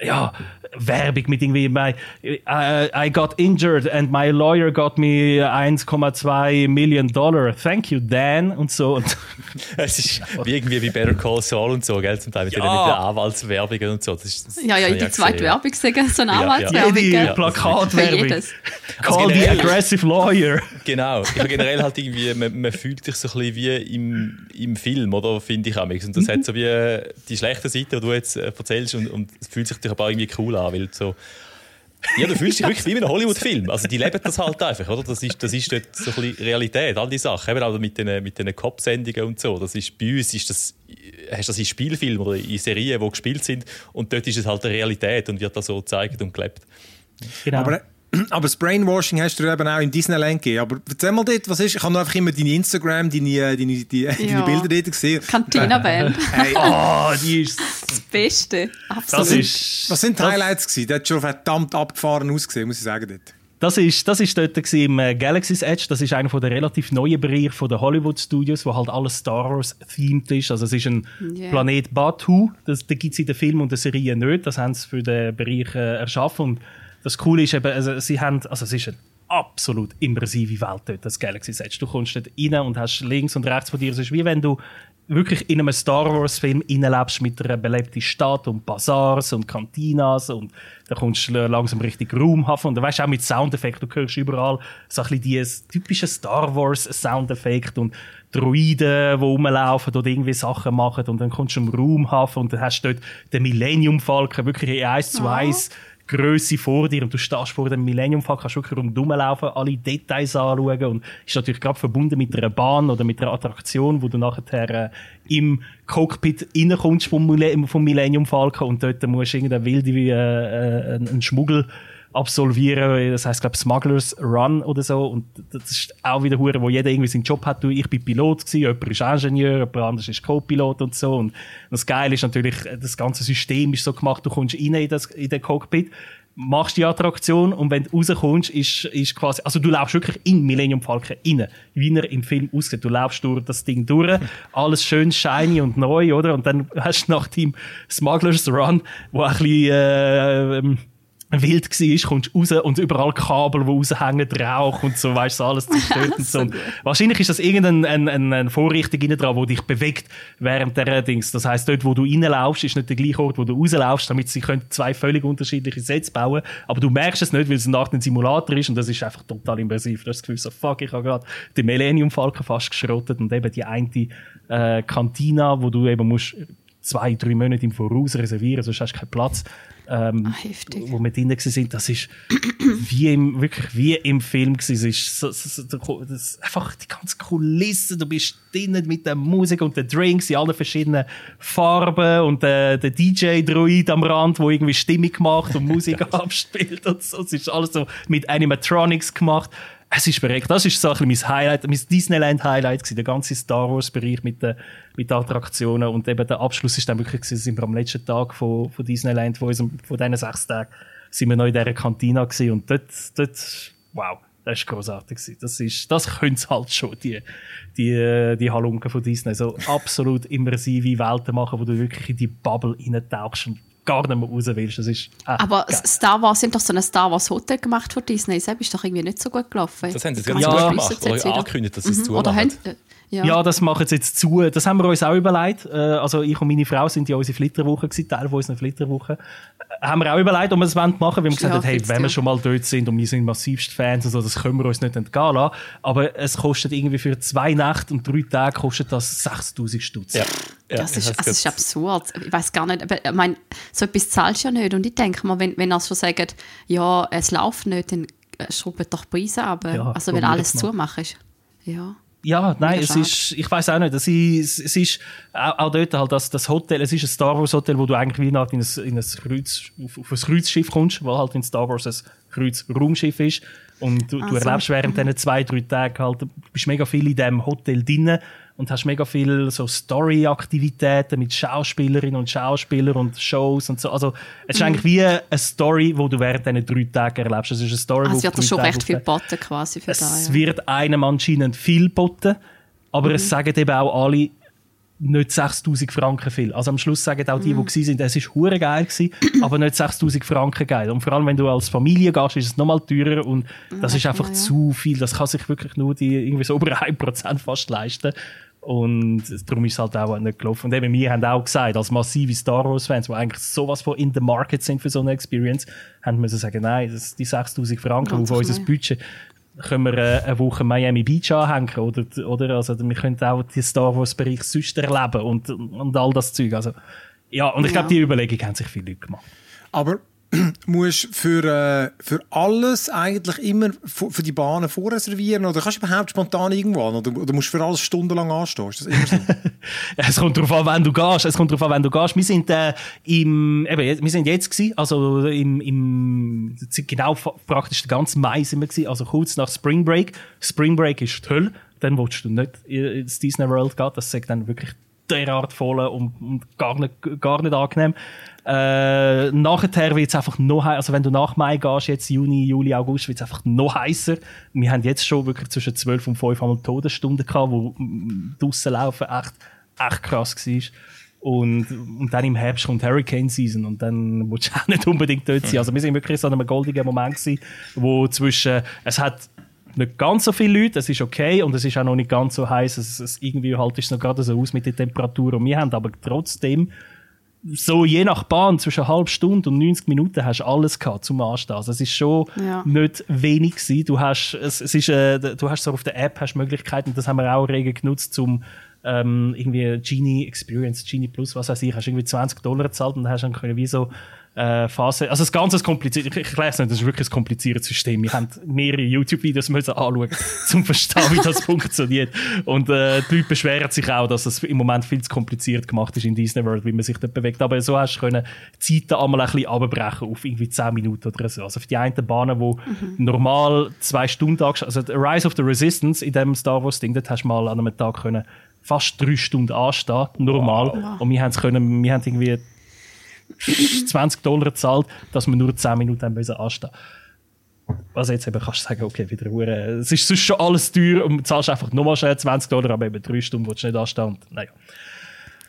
ja, Werbung mit irgendwie, my, I, I got injured and my lawyer got me 1,2 Million Dollar. Thank you, Dan. Und so. Und Es ist wie irgendwie wie Better Call Saul und so, gell? Zum Teil mit, den, Ja. mit den Anwaltswerbungen und so. Das ist, das Ja, ja, die zweite gesehen. Werbung sagen, so eine Ja, ja. Anwaltswerbung. jede gell? Für Plakatwerbung. jedes. Call the generell- aggressive lawyer. Genau. Ich generell halt irgendwie, man, man fühlt sich so ein bisschen wie im, im Film, oder? Finde ich auch. Und das hat so wie die schlechte Seite, die du jetzt äh, erzählst, und, und es fühlt sich dich aber auch irgendwie cool an, weil so. Ja, du fühlst dich wirklich wie in einem Hollywood-Film. Also, die leben das halt einfach, oder? Das ist, das ist dort so ein bisschen Realität, all die Sachen. Eben auch mit den, mit den Cop-Sendungen und so. Das ist, bei uns ist das, hast du das in Spielfilmen oder in Serien, die gespielt sind, und dort ist es halt eine Realität und wird da so gezeigt und gelebt. Genau. Aber, aber das Brainwashing hast du eben auch in Disneyland gegeben. Aber erzähl mal dort, was ist? Ich habe nur einfach immer deine Instagram, deine, deine, deine, deine Ja. Bilder dort gesehen. Cantina-Band. Hey, oh, die ist. Das Beste. Das Absolut. ist. was sind die das- Highlights gewesen? Der hat schon verdammt abgefahren ausgesehen, muss ich sagen. Dort. Das ist, das ist dort im äh, Galaxy's Edge. Das ist einer von der relativ neuen Bereiche von der Hollywood Studios, wo halt alles Star Wars themed ist. Also es ist ein Yeah. Planet Batu. Das, den gibt es in den Filmen und der Serie nicht. Das haben sie für den Bereich äh, erschaffen. Und das Coole ist eben, also sie haben, also es ist eine absolut immersive Welt dort, das Galaxy's Edge. Du kommst dort rein und hast links und rechts von dir, es ist wie wenn du wirklich in einem Star Wars Film reinlebst mit einer belebten Stadt und Bazars und Cantinas und da kommst du langsam richtig Raumhafen und du weißt auch mit Soundeffekten, du hörst überall so ein bisschen die typischen Star Wars Soundeffekte und Droiden, die rumlaufen oder irgendwie Sachen machen und dann kommst du im Raumhafen und dann hast du dort den Millennium Falcon wirklich in 1 zu 1 Größe vor dir und du stehst vor dem Millennium Falcon, kannst wirklich rundherum laufen, alle Details anschauen und ist natürlich gerade verbunden mit einer Bahn oder mit einer Attraktion, wo du nachher äh, im Cockpit reinkommst vom, Mille vom Millennium Falcon und dort musst du irgendeine wilde wie äh, äh, einen Schmuggel absolvieren, das heißt glaube Smugglers Run oder so und das ist auch wieder hure, wo jeder irgendwie seinen Job hat. Du, ich bin Pilot gewesen, jemand ist Ingenieur, jemand anderes ist Co-Pilot und so und das Geile ist natürlich, das ganze System ist so gemacht, du kommst rein in, das, in den Cockpit, machst die Attraktion und wenn du rauskommst, ist, ist quasi, also du laufst wirklich in Millennium Falcon rein, wie er im Film aussieht. Du laufst durch das Ding durch, alles schön shiny und neu, oder? Und dann hast du nach dem Smugglers Run, wo ein bisschen, äh, ähm, wild war, kommst raus und überall Kabel, die raushängen, Rauch und so, weißt du, alles zerstört und so. Und wahrscheinlich ist das irgendeine ein, ein, eine Vorrichtung innen dran, die dich bewegt während der Dings. Das heisst, dort, wo du reinlaufst, ist nicht der gleiche Ort, wo du rauslaufst, damit sie können zwei völlig unterschiedliche Sets bauen Aber du merkst es nicht, weil es nach dem Simulator ist und das ist einfach total immersiv. Du hast das Gefühl so, fuck, ich habe gerade den Millennium Falcon fast geschrottet und eben die eine äh, Cantina, wo du eben musst zwei, drei Monate im Voraus reservieren, sonst hast du keinen Platz. Ähm, Ah, heftig. wo wir drinnen sind, das ist wie im, wirklich wie im Film gewesen. Es ist so, so, so, das einfach die ganze Kulisse, du bist drinnen mit der Musik und den Drinks in allen verschiedenen Farben und äh, der DJ-Druid am Rand, wo irgendwie Stimmung macht und Musik abspielt und so. Es ist alles so mit Animatronics gemacht. Es ist verreckt. Das ist so ein bisschen mein Highlight, mein Disneyland-Highlight gewesen. Der ganze Star Wars-Bereich mit den, mit den Attraktionen. Und eben der Abschluss ist dann wirklich gewesen, sind wir am letzten Tag von, von Disneyland, von, unserem, von diesen sechs Tagen, sind wir noch in dieser Kantina gewesen. Und dort, dort, wow. Das war grossartig. gewesen. Das ist, das können halt schon, die, die, die Halunken von Disney. So absolut immersive Welten machen, wo du wirklich in die Bubble reintauchst und gar nicht mehr raus willst. Das ist, äh, Aber geil. Star Wars, haben doch so ein Star Wars Hotel gemacht von Disney. Das ist doch irgendwie nicht so gut gelaufen. Das haben sie jetzt schliessen gemacht. jetzt Oder angekündigt, dass sie es Mhm. zumachen. Oder haben, ja. Ja, das machen sie jetzt zu. Das haben wir uns auch überlegt. Äh, Also ich und meine Frau sind ja unsere Flitterwoche gewesen, Teil von unserer Flitterwoche. Äh, Haben wir auch überlegt, ob wir es machen wollen. Wir haben gesagt, Ja, hey, wenn wir schon mal dort sind und wir sind massivst Fans und so, das können wir uns nicht entgehen lassen. Aber es kostet irgendwie für zwei Nächte und drei Tage kostet das 6000 Stutz. Ja. Ja, Das ist, hab's also das ist absurd. Ich weiß gar nicht, aber ich meine, so etwas zahlst du ja nicht. Und ich denke mal, wenn, wenn er schon sagt, ja, es läuft nicht, dann äh, schraubt doch Preise ab. Ja, also, wenn alles das zumachen ist. Ja. Ja, nein, es ist, ich weiß auch nicht, es ist, es ist auch, auch dort halt das, das Hotel, es ist ein Star Wars Hotel, wo du eigentlich wie nach in ein, in ein Kreuz, auf, auf ein Kreuzschiff kommst, weil halt in Star Wars ein Kreuzraumschiff ist. Und du, du Ah, so. erlebst während diesen zwei, drei Tagen halt, du bist mega viel in diesem Hotel drinnen und hast mega viel so Story-Aktivitäten mit Schauspielerinnen und Schauspielern und Shows und so. Also, es ist Mhm. eigentlich wie eine Story, wo du während diesen drei Tagen erlebst. Es ist eine Story, Also, da drei schon Tage recht viel geboten quasi für es das. Ja. wird einem anscheinend viel geboten, aber es sagen eben auch alle, nicht 6000 Franken viel. Also am Schluss sagen auch die, die gewesen sind, es ist hure geil gewesen, aber nicht 6000 Franken geil. Und vor allem, wenn du als Familie gehst, ist es nochmal teurer und das ist einfach ja. zu viel. Das kann sich wirklich nur die irgendwie so über 1% fast leisten. Und darum ist es halt auch nicht gelaufen. Und eben, wir haben auch gesagt, als massive Star Wars-Fans, die eigentlich sowas von in the market sind für so eine Experience, haben müssen sagen, nein, das, die 6000 Franken Ganz auf unser. Budget können wir äh, eine Woche Miami Beach anhängen oder, oder also wir können auch die Star Wars Bereich sonst erleben und, und all das Zeug. Also, ja, und ich Ja. glaube, die Überlegung haben sich viele Leute gemacht. Aber musst für, äh, für alles eigentlich immer für die Bahnen vorreservieren? Oder kannst du überhaupt spontan irgendwo an? Oder, oder musst du für alles stundenlang anstehen? Ist das immer so? Es kommt darauf an, wenn du gehst. Es kommt darauf an, wenn du gehst. Wir sind, äh, im, eben, wir sind jetzt gewesen, also im, im, genau praktisch den ganzen Mai sind wir gewesen, also kurz nach Spring Break. Spring Break ist die Hölle. Dann willst du nicht ins Disney World gehen. Das sagt dann wirklich derart voll und, und gar, nicht, gar nicht angenehm. Äh, nachher wird es einfach noch heißer. Also wenn du nach Mai gehst, jetzt Juni, Juli, August, wird es einfach noch heißer. Wir haben jetzt schon wirklich zwischen 12 und 5 einmal Todesstunden gehabt, wo draussen laufen echt, echt krass war. Und, und dann im Herbst kommt Hurricane Season und dann willst du auch nicht unbedingt dort sein. Also wir sind wirklich so in einem goldigen Moment gewesen, wo zwischen, es hat nicht ganz so viele Leute, es ist okay und es ist auch noch nicht ganz so heiß. Es, es irgendwie halt ist noch gerade so aus mit der Temperatur und wir haben aber trotzdem so je nach Bahn zwischen einer halben Stunde und 90 Minuten hast du alles gehabt zum Anstehen. Also es ist schon Ja. nicht wenig gewesen. Du hast, es, es ist, äh, du hast so auf der App hast Möglichkeiten, das haben wir auch rege genutzt, zum ähm, irgendwie Genie Experience, Genie Plus, was weiß ich, hast irgendwie 20 Dollar gezahlt und dann hast du dann können wie so äh, Phase, also das Ganze ist kompliziert, ich, ich erkläre es nicht, das ist wirklich ein kompliziertes System. Wir haben mehrere YouTube-Videos müssen anschauen, zum verstehen, wie das funktioniert. Und äh, die Leute beschweren sich auch, dass es im Moment viel zu kompliziert gemacht ist in Disney World, wie man sich dort bewegt. Aber so hast du können die Zeiten einmal ein bisschen abbrechen auf irgendwie 10 Minuten oder so. Also für die einen Bahnen, wo normal zwei Stunden angest- also Rise of the Resistance in dem Star Wars Ding, dort hast du mal an einem Tag können fast drei Stunden anstehen, normal. Und wir haben es können, wir haben irgendwie 20 Dollar gezahlt, dass wir nur 10 Minuten anstehen. Also jetzt eben kannst du sagen, okay, wieder hure. Es ist sonst schon alles teuer und du zahlst einfach nochmal schnell 20 Dollar, aber eben drei Stunden willst du nicht anstehen. Und, naja.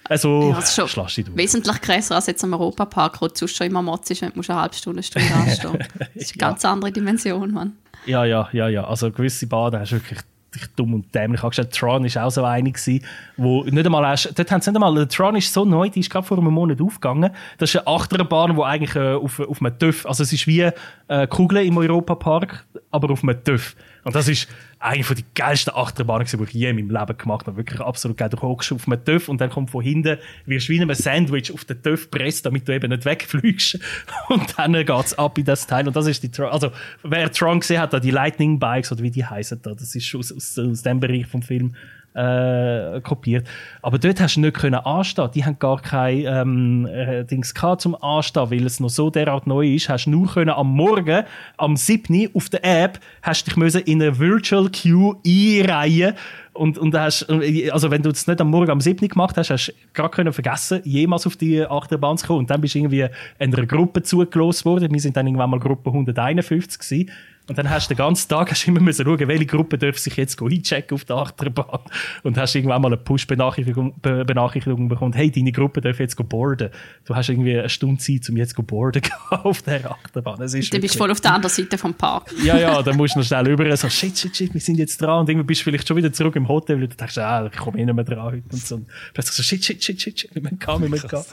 Also, Ja, das ist schon wesentlich grösser als jetzt am Europapark, wo du sonst schon immer Motz ist, wenn du musst eine halbe Stunde, eine Stunde anstehen Das ist eine ganz andere Dimension, Mann. Ja, ja, ja, ja. Also gewisse Baden hast du wirklich dich dumm und dämlich angestellt. Tron war auch so eine, gewesen, wo nicht einmal hast, dort haben sie nicht einmal, Tron ist so neu, die ist gerade vor einem Monat aufgegangen. Das ist eine Achterbahn, die eigentlich äh, auf, auf einem TÜV, also es ist wie äh, Kugeln im Europapark, aber auf einem TÜV. Und das ist eine von den geilsten Achterbahnen, die ich je in meinem Leben gemacht habe. Wirklich absolut geil. Du hockst auf einem TÜV und dann kommt von hinten, wirst wie in einem Sandwich auf den TÜV gepresst, damit du eben nicht wegfliegst. Und dann geht's ab in das Teil. Und das ist die Tron, also wer Tron gesehen hat, da die Lightning Bikes oder wie die heißen da, das ist aus, aus, aus dem Bereich vom Film äh, kopiert. Aber dort hast du nicht können anstehen. Die haben gar kein ähm, äh, Dings gehabt zum Anstehen, weil es noch so derart neu ist. Hast nur können am Morgen, am 7. auf der App, hast dich müssen in eine Virtual Queue einreihen und, und hast, also wenn du es nicht am Morgen am 7. gemacht hast, hast du gerade können vergessen, jemals auf die Achterbahn zu kommen. Und dann bist du irgendwie einer Gruppe zugelost worden. Wir sind dann irgendwann mal Gruppe 151 gewesen. Und dann hast du den ganzen Tag hast du immer müssen schauen, welche Gruppe darf sich jetzt einchecken auf der Achterbahn. Und hast irgendwann mal eine Push-Benachrichtigung Be Benachrichtigung bekommen, hey, deine Gruppe darf jetzt boarden. Du hast irgendwie eine Stunde Zeit, um jetzt zu boarden auf der Achterbahn. Das ist Du bist voll auf der anderen Seite vom Park. ja, ja, dann musst du noch schnell rüber, so, shit, shit, shit, wir sind jetzt dran. Und irgendwann bist du vielleicht schon wieder zurück im Hotel, weil du denkst, ah, ich komme eh nicht mehr dran heute. Und so. Und plötzlich so, shit, shit, shit, shit, shit, wir müssen gehen, wir müssen gehen.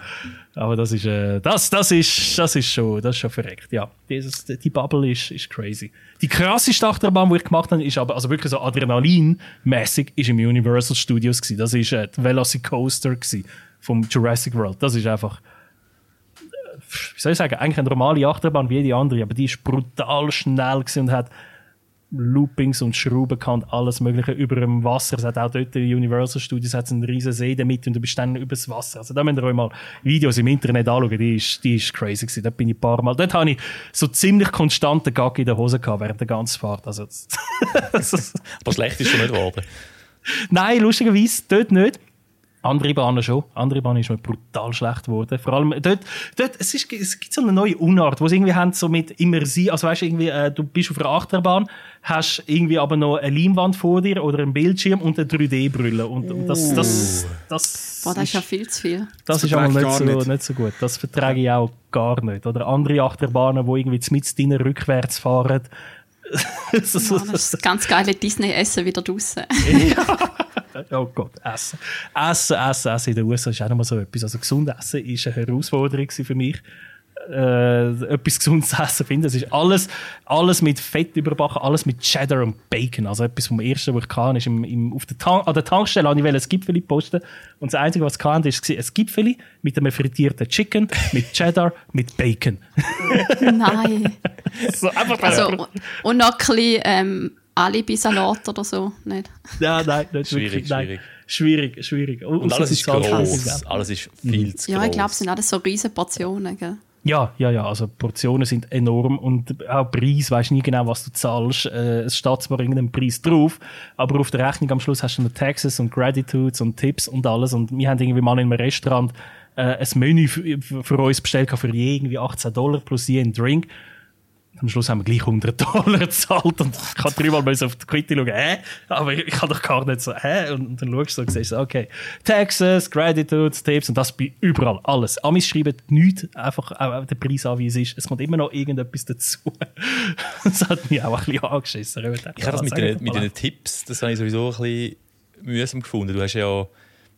Aber das ist, äh, das, das ist, das ist schon, das ist schon verreckt, ja. Dieses, die Bubble ist, ist crazy. Die krasseste Achterbahn, die ich gemacht habe, ist aber, also wirklich so Adrenalin-mäßig, ist im Universal Studios gewesen. Das ist, äh, die Velocicoaster gewesen, vom Jurassic World. Das ist einfach, wie soll ich sagen, eigentlich eine normale Achterbahn wie jede andere, aber die ist brutal schnell und hat Loopings und Schrauben gehabt, alles mögliche über dem Wasser. Es hat auch dort in Universal Studios hat's einen riesen See damit und du bist dann übers Wasser. Also da müsst ihr euch mal Videos im Internet anschauen, die ist, die ist crazy gewesen. Dort bin ich ein paar Mal, dort habe ich so ziemlich konstanten Gag in der Hose gehabt während der ganzen Fahrt. Also, Aber schlecht ist schon nicht geworden. Nein, lustigerweise dort nicht. Andere Bahnen schon. Andere Bahnen ist mir brutal schlecht geworden. Vor allem dort, dort es, ist, es gibt so eine neue Unart, wo sie irgendwie haben, so mit Immersiv, also weißt du, irgendwie, äh, du bist auf einer Achterbahn, hast irgendwie aber noch eine Leinwand vor dir oder einen Bildschirm und eine 3D-Brille. Und, und das, das, das, Boah, das ist ja viel zu viel. das ist vertrage einmal ich nicht so, nicht. nicht so gut. Das vertrage ich auch gar nicht. Oder andere Achterbahnen, die irgendwie mit drinnen rückwärts fahren. Ja, das ist das ganz geile Disney-Essen wieder draussen. Oh Gott, Essen. Essen, Essen, Essen in den USA ist auch nochmal so etwas. Also gesund Essen ist eine Herausforderung für mich. Äh, etwas gesundes essen finden. Es ist alles, alles mit Fett überbacken, alles mit Cheddar und Bacon. Also etwas vom Ersten, was ich kann, ist im, im, auf der Tank, an der Tankstelle habe ich ein Gipfeli posten und das Einzige, was ich kann, ist ein Gipfeli mit einem frittierten Chicken, mit Cheddar, mit Bacon. Nein. so, einfach Also, und noch ein bisschen ähm, Alibi-Salat oder so. Nicht? ja, nein, nicht Schwierig, wirklich, nein. schwierig. Schwierig, schwierig. Und alles ist Salz- groß. Alles ist viel zu Ja, groß. ich glaube, es sind alles so riesen Portionen. Gell? Ja, ja, ja, also Portionen sind enorm und auch Preis, weißt nie genau, was du zahlst. Äh, es steht zwar irgendein Preis drauf, aber auf der Rechnung am Schluss hast du noch Taxes und Gratitudes und Tipps und alles und wir haben irgendwie mal in einem Restaurant äh, ein Menü für, für uns bestellt für je irgendwie 18 Dollar plus jeden Drink. Am Schluss haben wir gleich 100 Dollar gezahlt und ich habe dreimal müssen auf die Quittung schauen, hä? Aber ich kann doch gar nicht so, hä? Und dann schaust du und siehst, okay, Taxes, Gratitudes, Tipps und das bei überall, alles. Amis schreiben nichts, einfach äh, den Preis an, wie es ist. Es kommt immer noch irgendetwas dazu. das hat mich auch ein bisschen angeschissen. Ich habe das mit den, mit den Tipps, das habe ich sowieso ein bisschen mühsam gefunden. Du hast ja,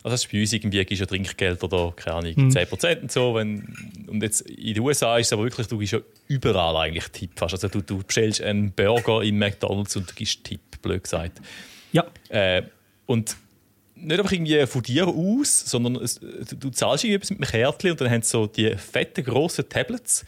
also das ist bei uns irgendwie gibst ja Trinkgeld oder, keine Ahnung, Hm. 10% und so. Wenn, und jetzt in den USA ist es aber wirklich, du gibst ja überall eigentlich Tipp fast. Also du, du bestellst einen Burger im McDonalds und du gibst Tipp, blöd gesagt. Ja, Äh, und nicht einfach irgendwie von dir aus, sondern es, du, du zahlst irgendwas mit einem Kärtchen und dann haben so die fetten, grossen Tablets.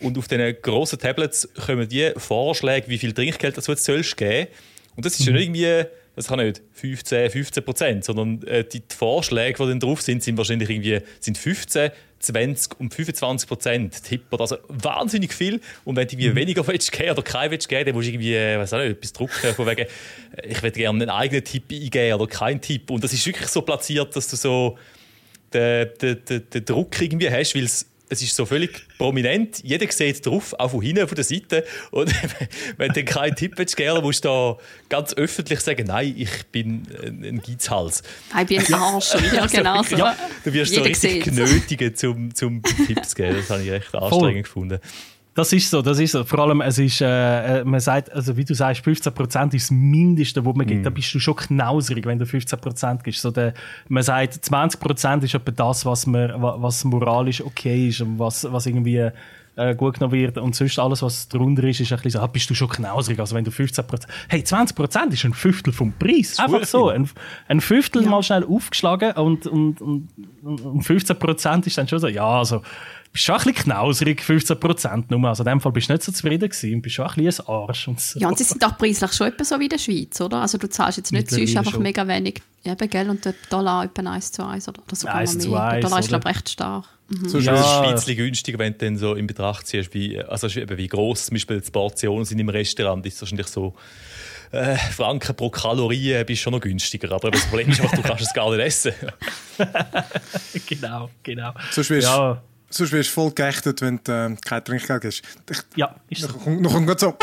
Und auf diesen grossen Tablets kommen die Vorschläge, wie viel Trinkgeld du jetzt sollst geben. Und das ist ja nicht irgendwie, das kann nicht 15, 15 Prozent, sondern äh, die, die Vorschläge, die dann drauf sind, sind wahrscheinlich irgendwie sind 15, 20 und 25 Prozent Tipper. Also wahnsinnig viel. Und wenn du irgendwie weniger willst geben oder kein willst geben, dann musst du irgendwie, äh, weiß auch nicht, etwas drucken, von wegen, äh, ich würde gerne einen eigenen Tipp eingeben oder keinen Tipp. Und das ist wirklich so platziert, dass du so den, den, den, den Druck irgendwie hast, weil es es ist so völlig prominent. Jeder sieht drauf, auch von hinten, von der Seite. Und wenn du keinen Tipp willst, gerne, musst du da ganz öffentlich sagen, nein, ich bin ein, ein Geizhals. Ich bin ein Arsch. Ja, genau so. Ja, du wirst so Jeder richtig sieht's. genötigt, zum, zum Tipps zu geben. Das habe ich echt anstrengend gefunden. Das ist so, das ist so. Vor allem, es ist, äh, äh, man sagt, also wie du sagst, 15% ist das Mindeste, was man gibt. Da bist du schon knauserig, wenn du 15% gibst. So der, man sagt, 20% ist etwa das, was, man, wa- was moralisch okay ist und was, was irgendwie äh, gut genommen wird. Und sonst alles, was drunter ist, ist ein bisschen so, ah, bist du schon knauserig. Also wenn du 15%, hey, 20% ist ein Fünftel vom Preis. Einfach so. Ein, ein Fünftel mal schnell aufgeschlagen und, und, und, und 15% ist dann schon so, ja, also, bist schon ein bisschen knauserig, 15% nur. Also in dem Fall bist du nicht so zufrieden gewesen und bist schon ein bisschen ein Arsch. Und so. Ja, und sie sind auch preislich schon etwa so wie in der Schweiz, oder? Also du zahlst jetzt nicht sonst einfach schon. mega wenig eben, gell? und der Dollar etwa 1 zu 1 oder, oder sogar Eins noch zu mehr. Der eins, Dollar ist, glaube ich, recht stark. Mhm. Ja. Das ist Ja. ein bisschen günstiger, wenn du dann so in Betracht ziehst, wie, also eben wie gross zum Beispiel die Portionen sind im Restaurant, ist wahrscheinlich so äh, Franken pro Kalorie bist schon noch günstiger. Aber das Problem ist einfach, du kannst es gar nicht essen. genau, genau. Sonst wirst Ja, sonst wirst du voll geächtet, wenn du äh, kein Trinkgeld hast. Ich, ja, ist so. noch kommt noch kommt so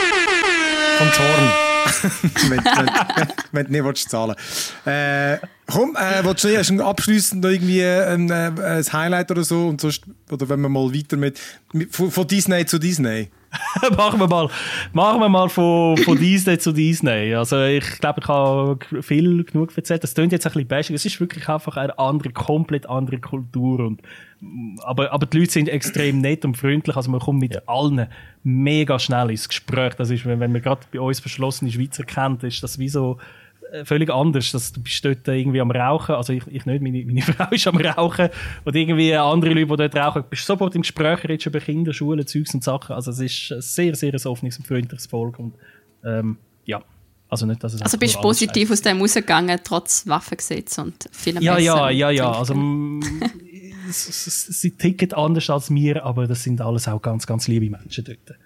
vom Zorn. wenn, wenn, wenn du nicht willst zahlen äh, Komm, äh, willst du hast du abschließend noch irgendwie ein, äh, ein Highlight oder so? Und sonst, oder wenn wir mal weiter mit, mit von, von Disney zu Disney. machen wir mal, machen wir mal von, von Disney zu Disney. Also ich glaube, ich habe viel genug erzählt. Das klingt jetzt ein bisschen bashing. Es ist wirklich einfach eine andere, komplett andere Kultur. Und, aber, aber die Leute sind extrem nett und freundlich. Also man kommt mit allen mega schnell ins Gespräch. Das ist, wenn, wenn man gerade bei uns verschlossene Schweizer kennt, ist das wie so völlig anders. Das, du bist dort irgendwie am Rauchen, also ich, ich nicht, meine, meine Frau ist am Rauchen und irgendwie andere Leute, die dort rauchen, du bist sofort im Gespräch, redest über Kinder, Schulen, Zeugs und Sachen. Also es ist ein sehr, sehr ein offenes und freundliches Volk und ähm, ja, also nicht, dass es Also bist du positiv aus dem rausgegangen, trotz Waffengesetz und vielem ja, ja, ja, ja. Also, mm, sie ticken anders als mir, aber das sind alles auch ganz, ganz liebe Menschen dort.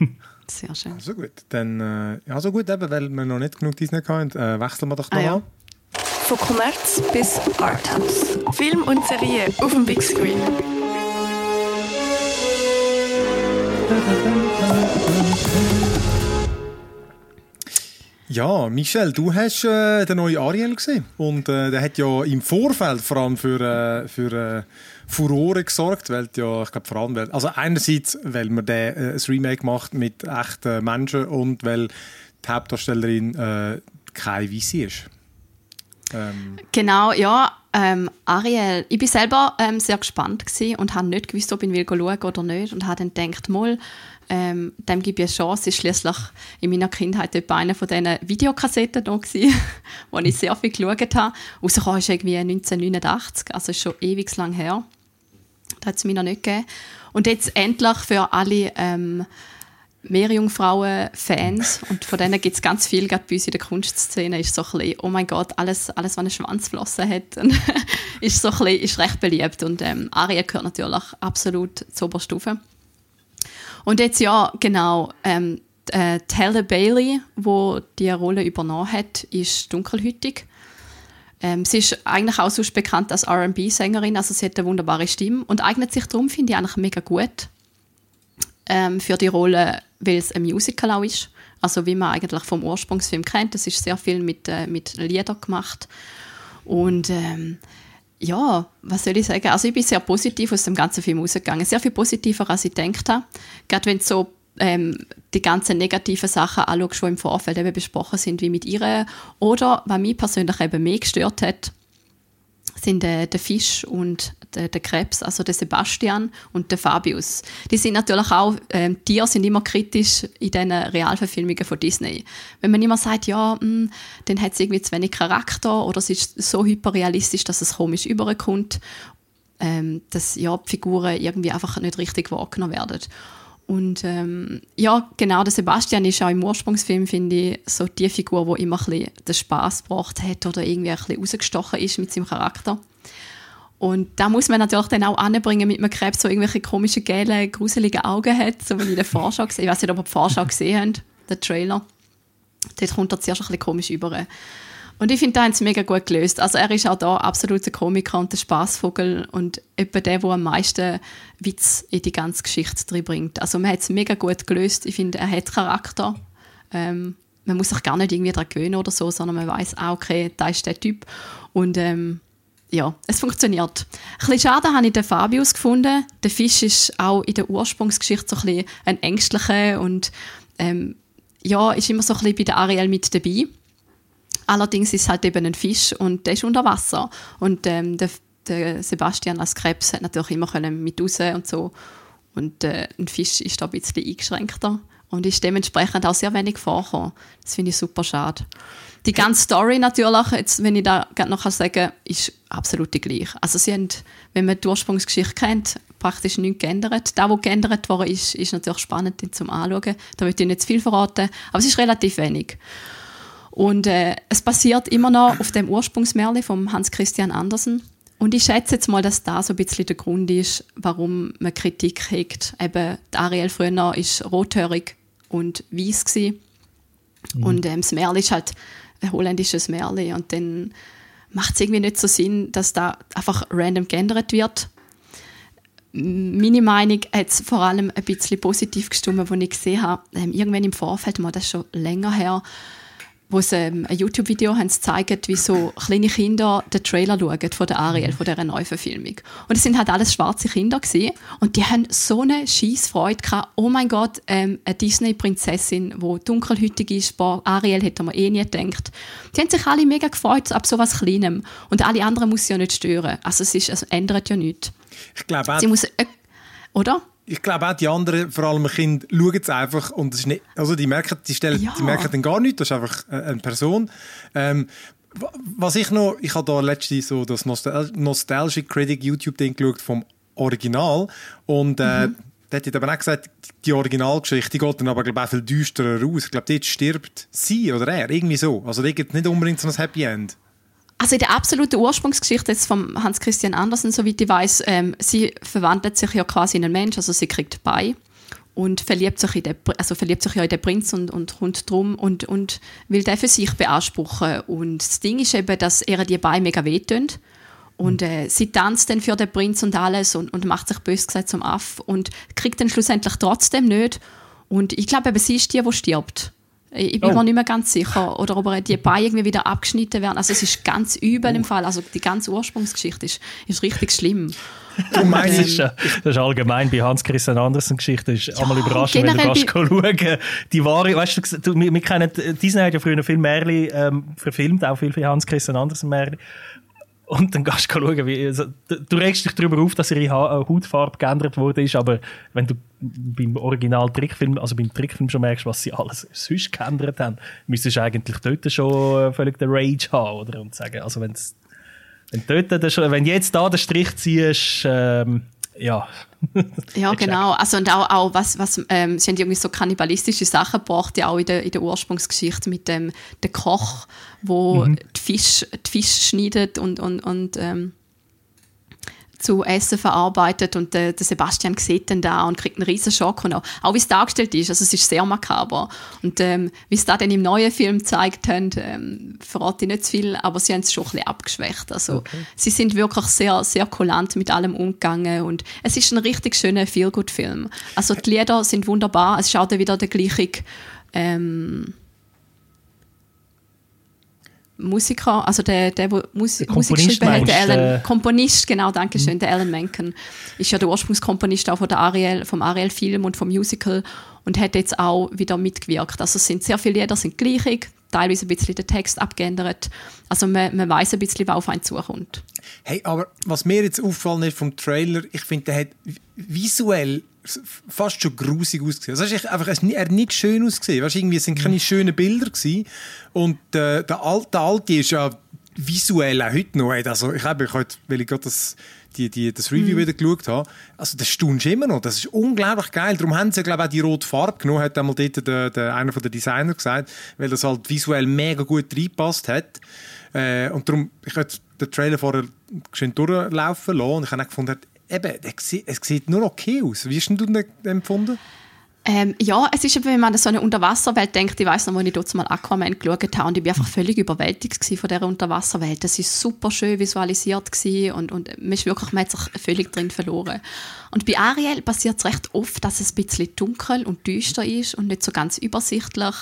Sehr schön. So gut. Dann, äh, ja, so gut, eben, weil wir noch nicht genug Disney hatten, äh, wechseln wir doch noch Ah, ja. an. Von Kommerz bis Arthouse. Film und Serie auf dem Big Screen. Ja, Michel, du hast äh, den neuen Ariel gesehen. Und äh, der hat ja im Vorfeld vor allem für, äh, für äh, Furore gesorgt, weil ja, ich glaube vor allem, weil, also einerseits, weil man der, äh, ein Remake macht mit echten Menschen und weil die Hauptdarstellerin äh, keine Weisse ist. Ähm, Genau, ja. Ähm, Ariel, ich bin selber ähm, sehr gespannt und habe nicht gewusst, ob ich ihn will oder nicht und habe dann gedacht, mal, ähm, dem gebe ich eine Chance. Es war schliesslich in meiner Kindheit etwa eine von diesen Videokassetten da gewesen, wo ich sehr viel geschaut habe. Rausgekommen ist irgendwie 1989, also ist schon ewig lang her. Da hat es mich noch nicht gegeben. Und jetzt endlich für alle ähm, Meerjungfrauen-Fans, und von denen gibt es ganz viel, gerade bei uns in der Kunstszene, ist so ein bisschen, oh mein Gott, alles, alles was eine Schwanzflosse hat, ist so ein bisschen, ist recht beliebt. Und ähm, Aria gehört natürlich absolut zur Oberstufe. Und jetzt ja, genau, ähm, äh, Halle Bailey, wo die Rolle übernommen hat, ist dunkelhütig. Ähm, sie ist eigentlich auch sonst bekannt als R&B-Sängerin, also sie hat eine wunderbare Stimme und eignet sich darum, finde ich, eigentlich mega gut ähm, für die Rolle, weil es ein Musical auch ist. Also wie man eigentlich vom Ursprungsfilm kennt. Das ist sehr viel mit, äh, mit Liedern gemacht. Und ähm, ja, was soll ich sagen? Also ich bin sehr positiv aus dem ganzen Film rausgegangen. Sehr viel positiver, als ich gedacht habe. Gerade wenn so ähm, die ganzen negativen Sachen anschaust, die im Vorfeld eben besprochen sind, wie mit ihr. Oder, was mich persönlich eben mehr gestört hat, sind der, der Fisch und der, der Krebs, also der Sebastian und der Fabius. Die sind natürlich auch, ähm, Tiere sind immer kritisch in diesen Realverfilmungen von Disney. Wenn man immer sagt, ja, mh, dann hat es irgendwie zu wenig Charakter oder es ist so hyperrealistisch, dass es komisch überkommt, ähm, dass ja, die Figuren irgendwie einfach nicht richtig wahrgenommen werden. Und ähm, ja, genau, der Sebastian ist auch im Ursprungsfilm, finde ich, so die Figur, die immer ein bisschen den Spass gebracht hat oder irgendwie ein bisschen rausgestochen ist mit seinem Charakter. Und da muss man natürlich dann auch anbringen mit einem Krebs, der irgendwelche komischen, gelben, gruseligen Augen hat, so wie in der Vorschau Ich weiß nicht, ob ihr die Vorschau gesehen habt, den Trailer. Dort kommt er zuerst ein bisschen komisch über. Und ich finde, da haben sie mega gut gelöst. Also er ist auch da absolut ein Komiker und ein Spaßvogel und etwa der, der am meisten Witz in die ganze Geschichte drin bringt. Also man hat es mega gut gelöst. Ich finde, er hat Charakter. Ähm, man muss sich gar nicht irgendwie daran gewöhnen oder so, sondern man weiß auch, okay, da ist der Typ. Und ähm, ja, es funktioniert. Ein bisschen schade habe ich den Fabius gefunden. Der Fisch ist auch in der Ursprungsgeschichte so ein bisschen ein ängstlicher und ähm, ja, ist immer so ein bisschen bei der Ariel mit dabei. Allerdings ist es halt eben ein Fisch und der ist unter Wasser. Und ähm, der, der Sebastian als Krebs hat natürlich immer mit raus und so. Und äh, ein Fisch ist da ein bisschen eingeschränkter und ist dementsprechend auch sehr wenig vorgekommen. Das finde ich super schade. Die ganze Story natürlich, jetzt, wenn ich da gerade noch sagen kann, ist absolut die gleiche. Also sie haben, wenn man die Ursprungsgeschichte kennt, praktisch nichts geändert. Da, wo geändert worden ist, ist natürlich spannend zum Anschauen. Da will ich nicht zu viel verraten, aber es ist relativ wenig. Und äh, es basiert immer noch auf dem Ursprungsmärchen von Hans Christian Andersen. Und ich schätze jetzt mal, dass das so ein bisschen der Grund ist, warum man Kritik hegt. Eben, Ariel früher war rothörig und weiß Mhm. Und ähm, das Märchen ist halt holländisches Märchen. Und dann macht es irgendwie nicht so Sinn, dass da einfach random geändert wird. Meine Meinung hat es vor allem ein bisschen positiv gestimmt, als ich gesehen habe, ähm, irgendwann im Vorfeld, mal das schon länger her, wo sie ähm, ein YouTube-Video haben gezeigt, wie so kleine Kinder den Trailer schauen von der Ariel, von dieser Neuverfilmung. Und es sind halt alles schwarze Kinder gewesen, und die haben so eine Freude gehabt. Oh mein Gott, ähm, eine Disney-Prinzessin, die dunkelhütig ist, boah, Ariel hätte man eh nie gedacht. Die haben sich alle mega gefreut ab so etwas Kleinem. Und alle anderen muss ja nicht stören. Also es ist, also ändert ja nichts. Ich glaube auch. Sie muss, äh, oder? Ich glaube auch die anderen, vor allem Kinder, schauen es einfach und es ist nicht, also die merken, die stellen, Ja. die merken dann gar nichts, das ist einfach äh, eine Person. Ähm, wa- was ich noch, ich habe da letztens so das Nostal Nostalgic Critic YouTube-Ding geschaut vom Original und äh, Mhm. da hat aber auch gesagt, die Originalgeschichte geht dann aber glaube auch viel düsterer raus. Ich glaube, dort stirbt sie oder er, irgendwie so. Also da gibt nicht unbedingt so ein Happy End. Also in der absoluten Ursprungsgeschichte jetzt vom Hans Christian Andersen, soweit ich weiß, ähm, sie verwandelt sich ja quasi in einen Mensch, also sie kriegt bei und verliebt sich, in den, also verliebt sich ja in den Prinz und, und rundherum und, und will den für sich beanspruchen. Und das Ding ist eben, dass ihr die Beine mega wehtun. Und äh, sie tanzt dann für den Prinz und alles und, und macht sich bös gesagt zum Aff und kriegt dann schlussendlich trotzdem nicht. Und ich glaube eben, sie ist die, die stirbt. Ich bin Oh. mir nicht mehr ganz sicher. Oder ob die Beine irgendwie wieder abgeschnitten werden. Also es ist ganz übel im Fall. Also die ganze Ursprungsgeschichte ist, ist richtig schlimm. Darum meine Das ich, ist, das ist allgemein bei Hans Christian Andersen Geschichte. Das ist einmal überraschend, wenn du gehst schauen. Die wahre, weißt du, du, wir, wir kennen, Disney hat ja früher viel Märchen ähm, verfilmt, auch viel für Hans Christian Andersen Märchen. Und dann gehst du schauen, wie, also, du, regst dich darüber auf, dass ihre äh, Hautfarbe geändert wurde, aber wenn du beim Original-Trickfilm, also beim Trickfilm schon merkst, was sie alles sonst geändert haben, müsstest du eigentlich dort schon äh, völlig den Rage haben, oder? Und sagen, also wenn's, wenn dort, wenn jetzt da den Strich ziehst, ähm, ja. Ja, genau. Also und auch, auch was, was ähm, sie haben irgendwie so kannibalistische Sachen gebracht, ja auch in der, in der Ursprungsgeschichte mit dem der Koch, wo die Fisch, die Fisch schneidet und, und, und ähm, zu Essen verarbeitet und der, der Sebastian sieht dann da und kriegt einen riesen Schock und auch, auch wie es dargestellt ist, also es ist sehr makaber. Und ähm, wie es da dann im neuen Film gezeigt haben, ähm, verrate ich nicht zu viel, aber sie haben es schon ein bisschen abgeschwächt, also sie sind wirklich sehr, sehr kulant mit allem umgegangen und es ist ein richtig schöner Feel-Good-Film. Also die Lieder sind wunderbar, es ist auch wieder der gleiche ähm, Musiker, also der, der, der Musik, Der Musik Komponist geschrieben hat, der Alan, äh, Komponist, genau, danke schön, der Alan Menken, ist ja der Ursprungskomponist auch von der Ariel, vom Ariel-Film und vom Musical und hat jetzt auch wieder mitgewirkt. Also es sind sehr viele Lieder sind gleich, teilweise ein bisschen der Text abgeändert. Also man, man weiß ein bisschen, was auf einen zukommt. Hey, aber was mir jetzt auffallen ist vom Trailer, ich finde, der hat visuell fast schon grusig ausgesehen. Also, es einfach, es- er hat nicht schön ausgesehen. Weißt, irgendwie es sind keine schönen Bilder gewesen. Und äh, der alte, der alte ist ja visuell auch heute noch. Also, ich habe, heute, weil ich gerade das, die, die, das Review wieder geschaut habe, also das staunst immer noch. Das ist unglaublich geil. Darum haben sie, glaube ich, auch die rote Farbe genommen, hat einmal dort der, der, einer den Designer gesagt, weil das halt visuell mega gut reingepasst hat. Äh, und darum, ich habe den Trailer vorher schön durchlaufen lassen und ich habe auch gefunden, eben, es sieht nur okay aus. Wie hast denn du den empfunden? Ähm, ja, es ist eben, wenn man an so eine Unterwasserwelt denkt, ich weiß noch, als ich dort mal Aquaman geschaut habe und ich bin einfach völlig überwältigt von dieser Unterwasserwelt. Das ist super schön visualisiert und, und man, ist wirklich, man hat sich völlig drin verloren. Und bei Ariel passiert es recht oft, dass es ein bisschen dunkel und düster ist und nicht so ganz übersichtlich.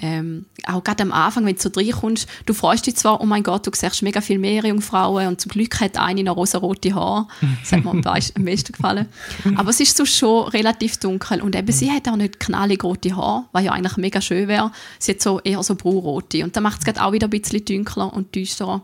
Ähm, auch gerade am Anfang, wenn du so reinkommst, du freust dich zwar, oh mein Gott, du siehst mega viel mehr Jungfrauen und zum Glück hat eine noch rosa-rote Haare. Das hat mir am besten- gefallen. Aber es ist so schon relativ dunkel und eben sie hat auch nicht knallig rote Haare, was ja eigentlich mega schön wäre. Sie hat so eher so braunrote und dann macht es auch wieder ein bisschen dunkler und düsterer.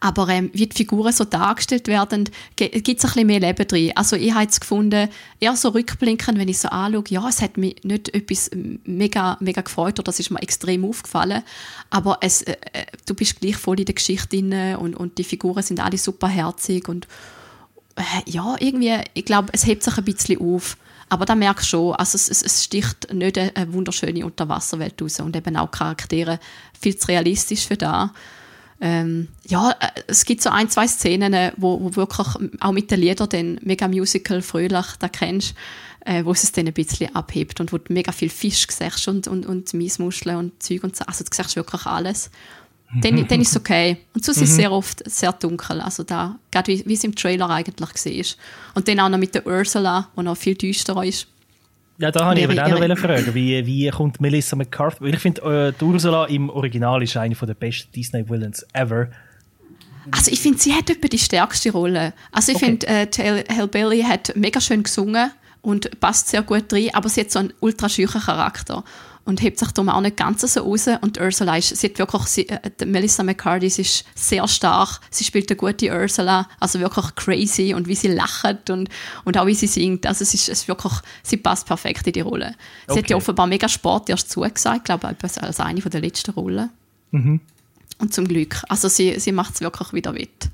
Aber ähm, wie die Figuren so dargestellt werden, gibt es ein bisschen mehr Leben drin. Also ich habe es gefunden, eher so rückblickend, wenn ich so anschaue, ja, es hat mich nicht etwas mega, mega gefreut oder das ist mir extrem aufgefallen, aber es, äh, äh, du bist gleich voll in der Geschichte drin und, und die Figuren sind alle super herzig und äh, ja, irgendwie, ich glaube, es hebt sich ein bisschen auf. Aber da merkst du schon, also es, es, es sticht nicht eine, eine wunderschöne Unterwasserwelt raus und eben auch Charaktere viel zu realistisch für da. Ähm, ja, äh, es gibt so ein, zwei Szenen, äh, wo, wo wirklich auch mit den Liedern dann mega Musical fröhlich, da kennst, äh, wo es dann ein bisschen abhebt und wo du mega viel Fisch siehst und, und, und Miesmuscheln und Zeug und so. Also du siehst wirklich alles. Dann, dann ist es okay. Und sonst ist es sehr oft sehr dunkel. Also da, gerade wie, wie es im Trailer eigentlich war. Und dann auch noch mit der Ursula, die noch viel düsterer ist. Ja, da habe ich eben auch noch fragen, wie, wie kommt Melissa McCarthy? Weil ich finde, äh, Ursula im Original ist eine der besten Disney-Villains ever. Also ich finde, sie hat etwa die stärkste Rolle. Also ich Okay. finde, äh, Hell- Hellbilly hat mega schön gesungen und passt sehr gut rein, aber sie hat so einen ultra schüchen Charakter und hebt sich darum auch nicht ganz so raus. Und Ursula ist, sie hat wirklich, sie, äh, Melissa McCarthy sie ist sehr stark, sie spielt eine gute Ursula, also wirklich crazy und wie sie lacht und, und auch wie sie singt, also es ist, es wirklich, sie passt perfekt in die Rolle. Sie hat ja offenbar mega Sport erst zugesagt, glaube ich, als eine von der letzten Rollen. Und zum Glück. Also sie, sie macht es wirklich wieder wett.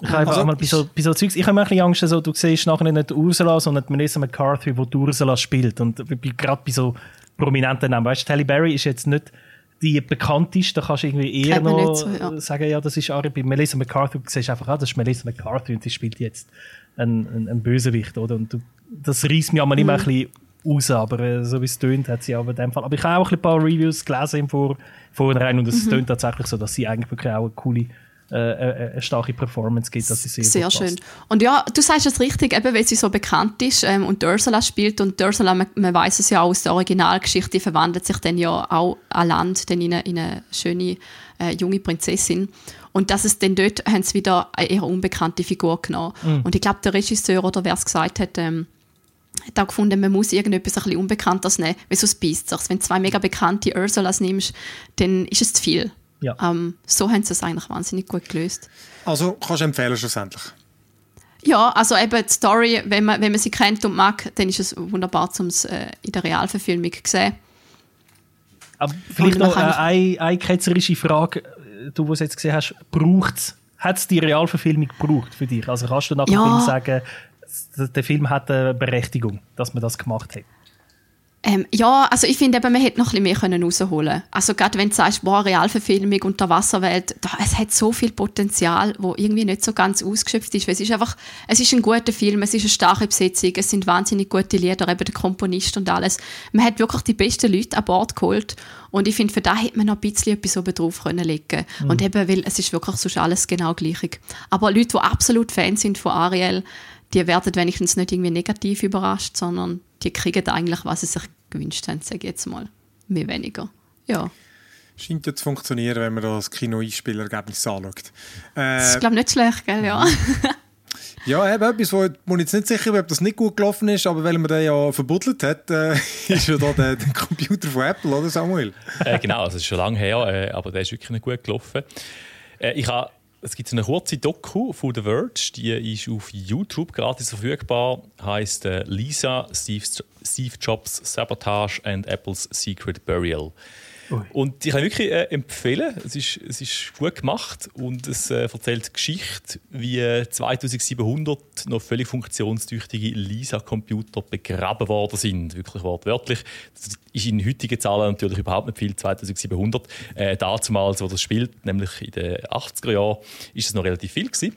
Ich habe Also, also, bei so, bei so Zeugs, ich habe ein bisschen Angst, also, du siehst nachher nicht Ursula, sondern Melissa McCarthy, die Ursula spielt. Und gerade bei so prominenten Namen. Weißt du, Halle Berry ist jetzt nicht die bekannteste, da kannst du irgendwie eher noch so, ja. sagen, ja, das ist Ari. Bei Melissa McCarthy, du siehst einfach, ah, das ist Melissa McCarthy und sie spielt jetzt einen, einen, einen Bösewicht, oder? Und du, das reißt mich einmal immer Mhm. ein bisschen raus, aber äh, so wie es tönt, hat sie aber in dem Fall. Aber ich habe auch ein paar Reviews gelesen im Vor Vorhinein und es Mhm. tönt tatsächlich so, dass sie eigentlich wirklich auch eine coole, äh, äh, eine starke Performance gibt, dass sie sehr, Sehr schön. Und ja, du sagst es richtig, eben weil sie so bekannt ist ähm, und Ursula spielt. Und Ursula, man, man weiß es ja auch aus der Originalgeschichte, verwandelt sich dann ja auch an Land dann in eine, in eine schöne äh, junge Prinzessin. Und dass es dann dort haben sie wieder eine eher unbekannte Figur genommen. Und ich glaube, der Regisseur oder wer es gesagt hat, ähm, hat auch gefunden, man muss irgendetwas ein bisschen Unbekanntes nehmen, weil sonst beißt es Wenn du zwei mega bekannte Ursulas nimmst, dann ist es zu viel. Ja. Ähm, so haben sie es eigentlich wahnsinnig gut gelöst. Also kannst du empfehlen schlussendlich. Ja, also eben die Story, wenn man, wenn man sie kennt und mag, dann ist es wunderbar, um es äh, in der Realverfilmung zu sehen. Aber vielleicht noch äh, eine, eine ketzerische Frage, äh, du, die es jetzt gesehen hast, braucht es, hat es die Realverfilmung gebraucht für dich? Also kannst du nach dem Ja. Film sagen, der Film hat eine Berechtigung, dass man das gemacht hat? Ähm, ja, also ich finde eben, man hätte noch ein bisschen mehr können rausholen Also gerade wenn du sagst, wow, Realverfilmung, Unterwasserwelt, da, es hat so viel Potenzial, wo irgendwie nicht so ganz ausgeschöpft ist. Weil es ist einfach, es ist ein guter Film, es ist eine starke Besetzung, es sind wahnsinnig gute Lieder, eben der Komponist und alles. Man hat wirklich die besten Leute an Bord geholt und ich finde, für da hätte man noch ein bisschen etwas oben drauf können legen Und eben, weil es ist wirklich sonst alles genau gleich. Aber Leute, die absolut Fans sind von Ariel, die werden wenigstens nicht irgendwie negativ überrascht, sondern die kriegen eigentlich, was sie sich gewünscht haben, sage ich jetzt mal. Mehr weniger. Ja. Scheint ja zu funktionieren, wenn man das Kino-Einspielergebnis anschaut. Das Äh, ist, glaube ich, nicht schlecht, gell? Ja. ja, eben etwas, wo wo ich jetzt nicht sicher bin, ob das nicht gut gelaufen ist, aber weil man den ja verbuddelt hat, äh, ist ja da der, der Computer von Apple, oder Samuel? Äh, genau, also es ist schon lange her, äh, aber der ist wirklich nicht gut gelaufen. Äh, ich habe, es gibt eine kurze Doku von The Verge, die ist auf YouTube gratis verfügbar, heißt äh, Lisa, Steve, Steve Jobs Sabotage and Apple's Secret Burial. Und ich kann wirklich äh, empfehlen, es ist, es ist gut gemacht und es äh, erzählt die Geschichte, wie äh, 2700 noch völlig funktionstüchtige Lisa-Computer begraben worden sind, wirklich wortwörtlich. Das ist in heutigen Zahlen natürlich überhaupt nicht viel, 2700. Äh, damals, wo das spielt, nämlich in den 80er Jahren, ist es noch relativ viel gewesen.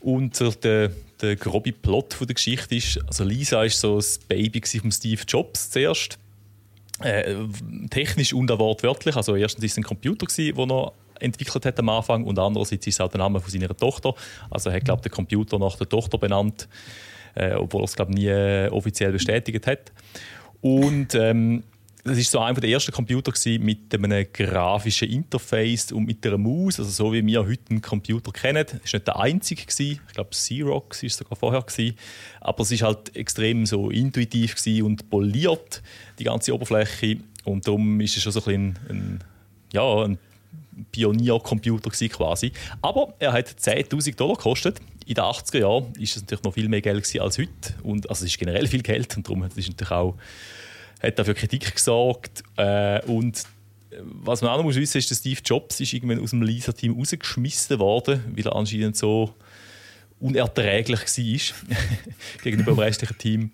Und der, der grobe Plot der Geschichte ist, also Lisa ist so das Baby von Steve Jobs zuerst. Äh, technisch und auch wortwörtlich. Also erstens war es ein Computer, den er entwickelt hat am Anfang und andererseits ist es auch der Name von seiner Tochter. Also er hat, glaube den Computer nach der Tochter benannt, äh, obwohl er es, glaube nie äh, offiziell bestätigt hat. Und ähm, das ist so einer der ersten Computer mit einem grafischen Interface und mit einer Maus, also so wie wir heute einen Computer kennen. Das war nicht der einzige gewesen. Ich glaube, Xerox war sogar vorher gewesen. Aber es war halt extrem so intuitiv und poliert die ganze Oberfläche und darum ist es schon so ein, ein ja, ein Pioniercomputer quasi. Aber er hat 10.000 Dollar gekostet. In den 80er Jahren ist es natürlich noch viel mehr Geld als heute. Und, also es ist generell viel Geld und darum ist es natürlich auch hat dafür Kritik gesorgt. Äh, und was man auch noch muss wissen ist, dass Steve Jobs ist irgendwann aus dem Lisa-Team rausgeschmissen worden, weil er anscheinend so unerträglich war gegenüber dem restlichen Team.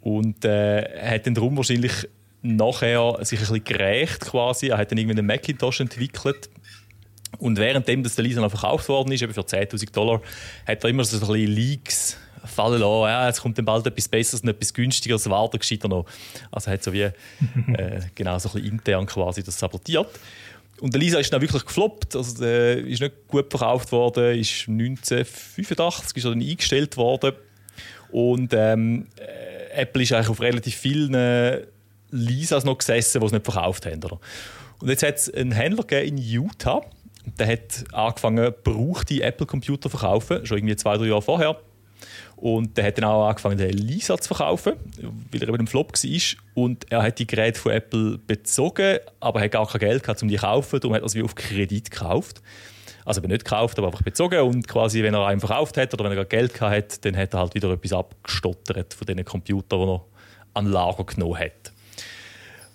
Und äh, er hat dann darum wahrscheinlich nachher sich ein bisschen gerecht quasi. Er hat dann irgendwann einen Macintosh entwickelt. Und währenddem das der Lisa noch verkauft worden ist, eben für 10.000 Dollar, hat er immer so ein bisschen Leaks fallen lassen. Ja, jetzt kommt dann bald etwas Besseres und etwas Günstigeres, warte gescheiter noch. Also hat so wie äh, genau so ein bisschen intern quasi das sabotiert. Und der Lisa ist dann wirklich gefloppt, also der ist nicht gut verkauft worden, ist 1985 ist er dann eingestellt worden und ähm, äh, Apple ist eigentlich auf relativ vielen Lisas noch gesessen, die es nicht verkauft haben. Oder? Und jetzt hat es einen Händler in Utah, der hat angefangen, gebrauchte Apple-Computer zu verkaufen, schon irgendwie zwei, drei Jahre vorher. Und der hat dann auch angefangen, den Lisa zu verkaufen, weil er eben im Flop war. Und er hat die Geräte von Apple bezogen, aber hat gar kein Geld gehabt, um die zu kaufen. Darum hat er sie auf Kredit gekauft. Also nicht gekauft, aber einfach bezogen. Und quasi, wenn er einen verkauft hat oder wenn er Geld gehabt hat, dann hat er halt wieder etwas abgestottert von diesen Computern, die er an Lager genommen hat.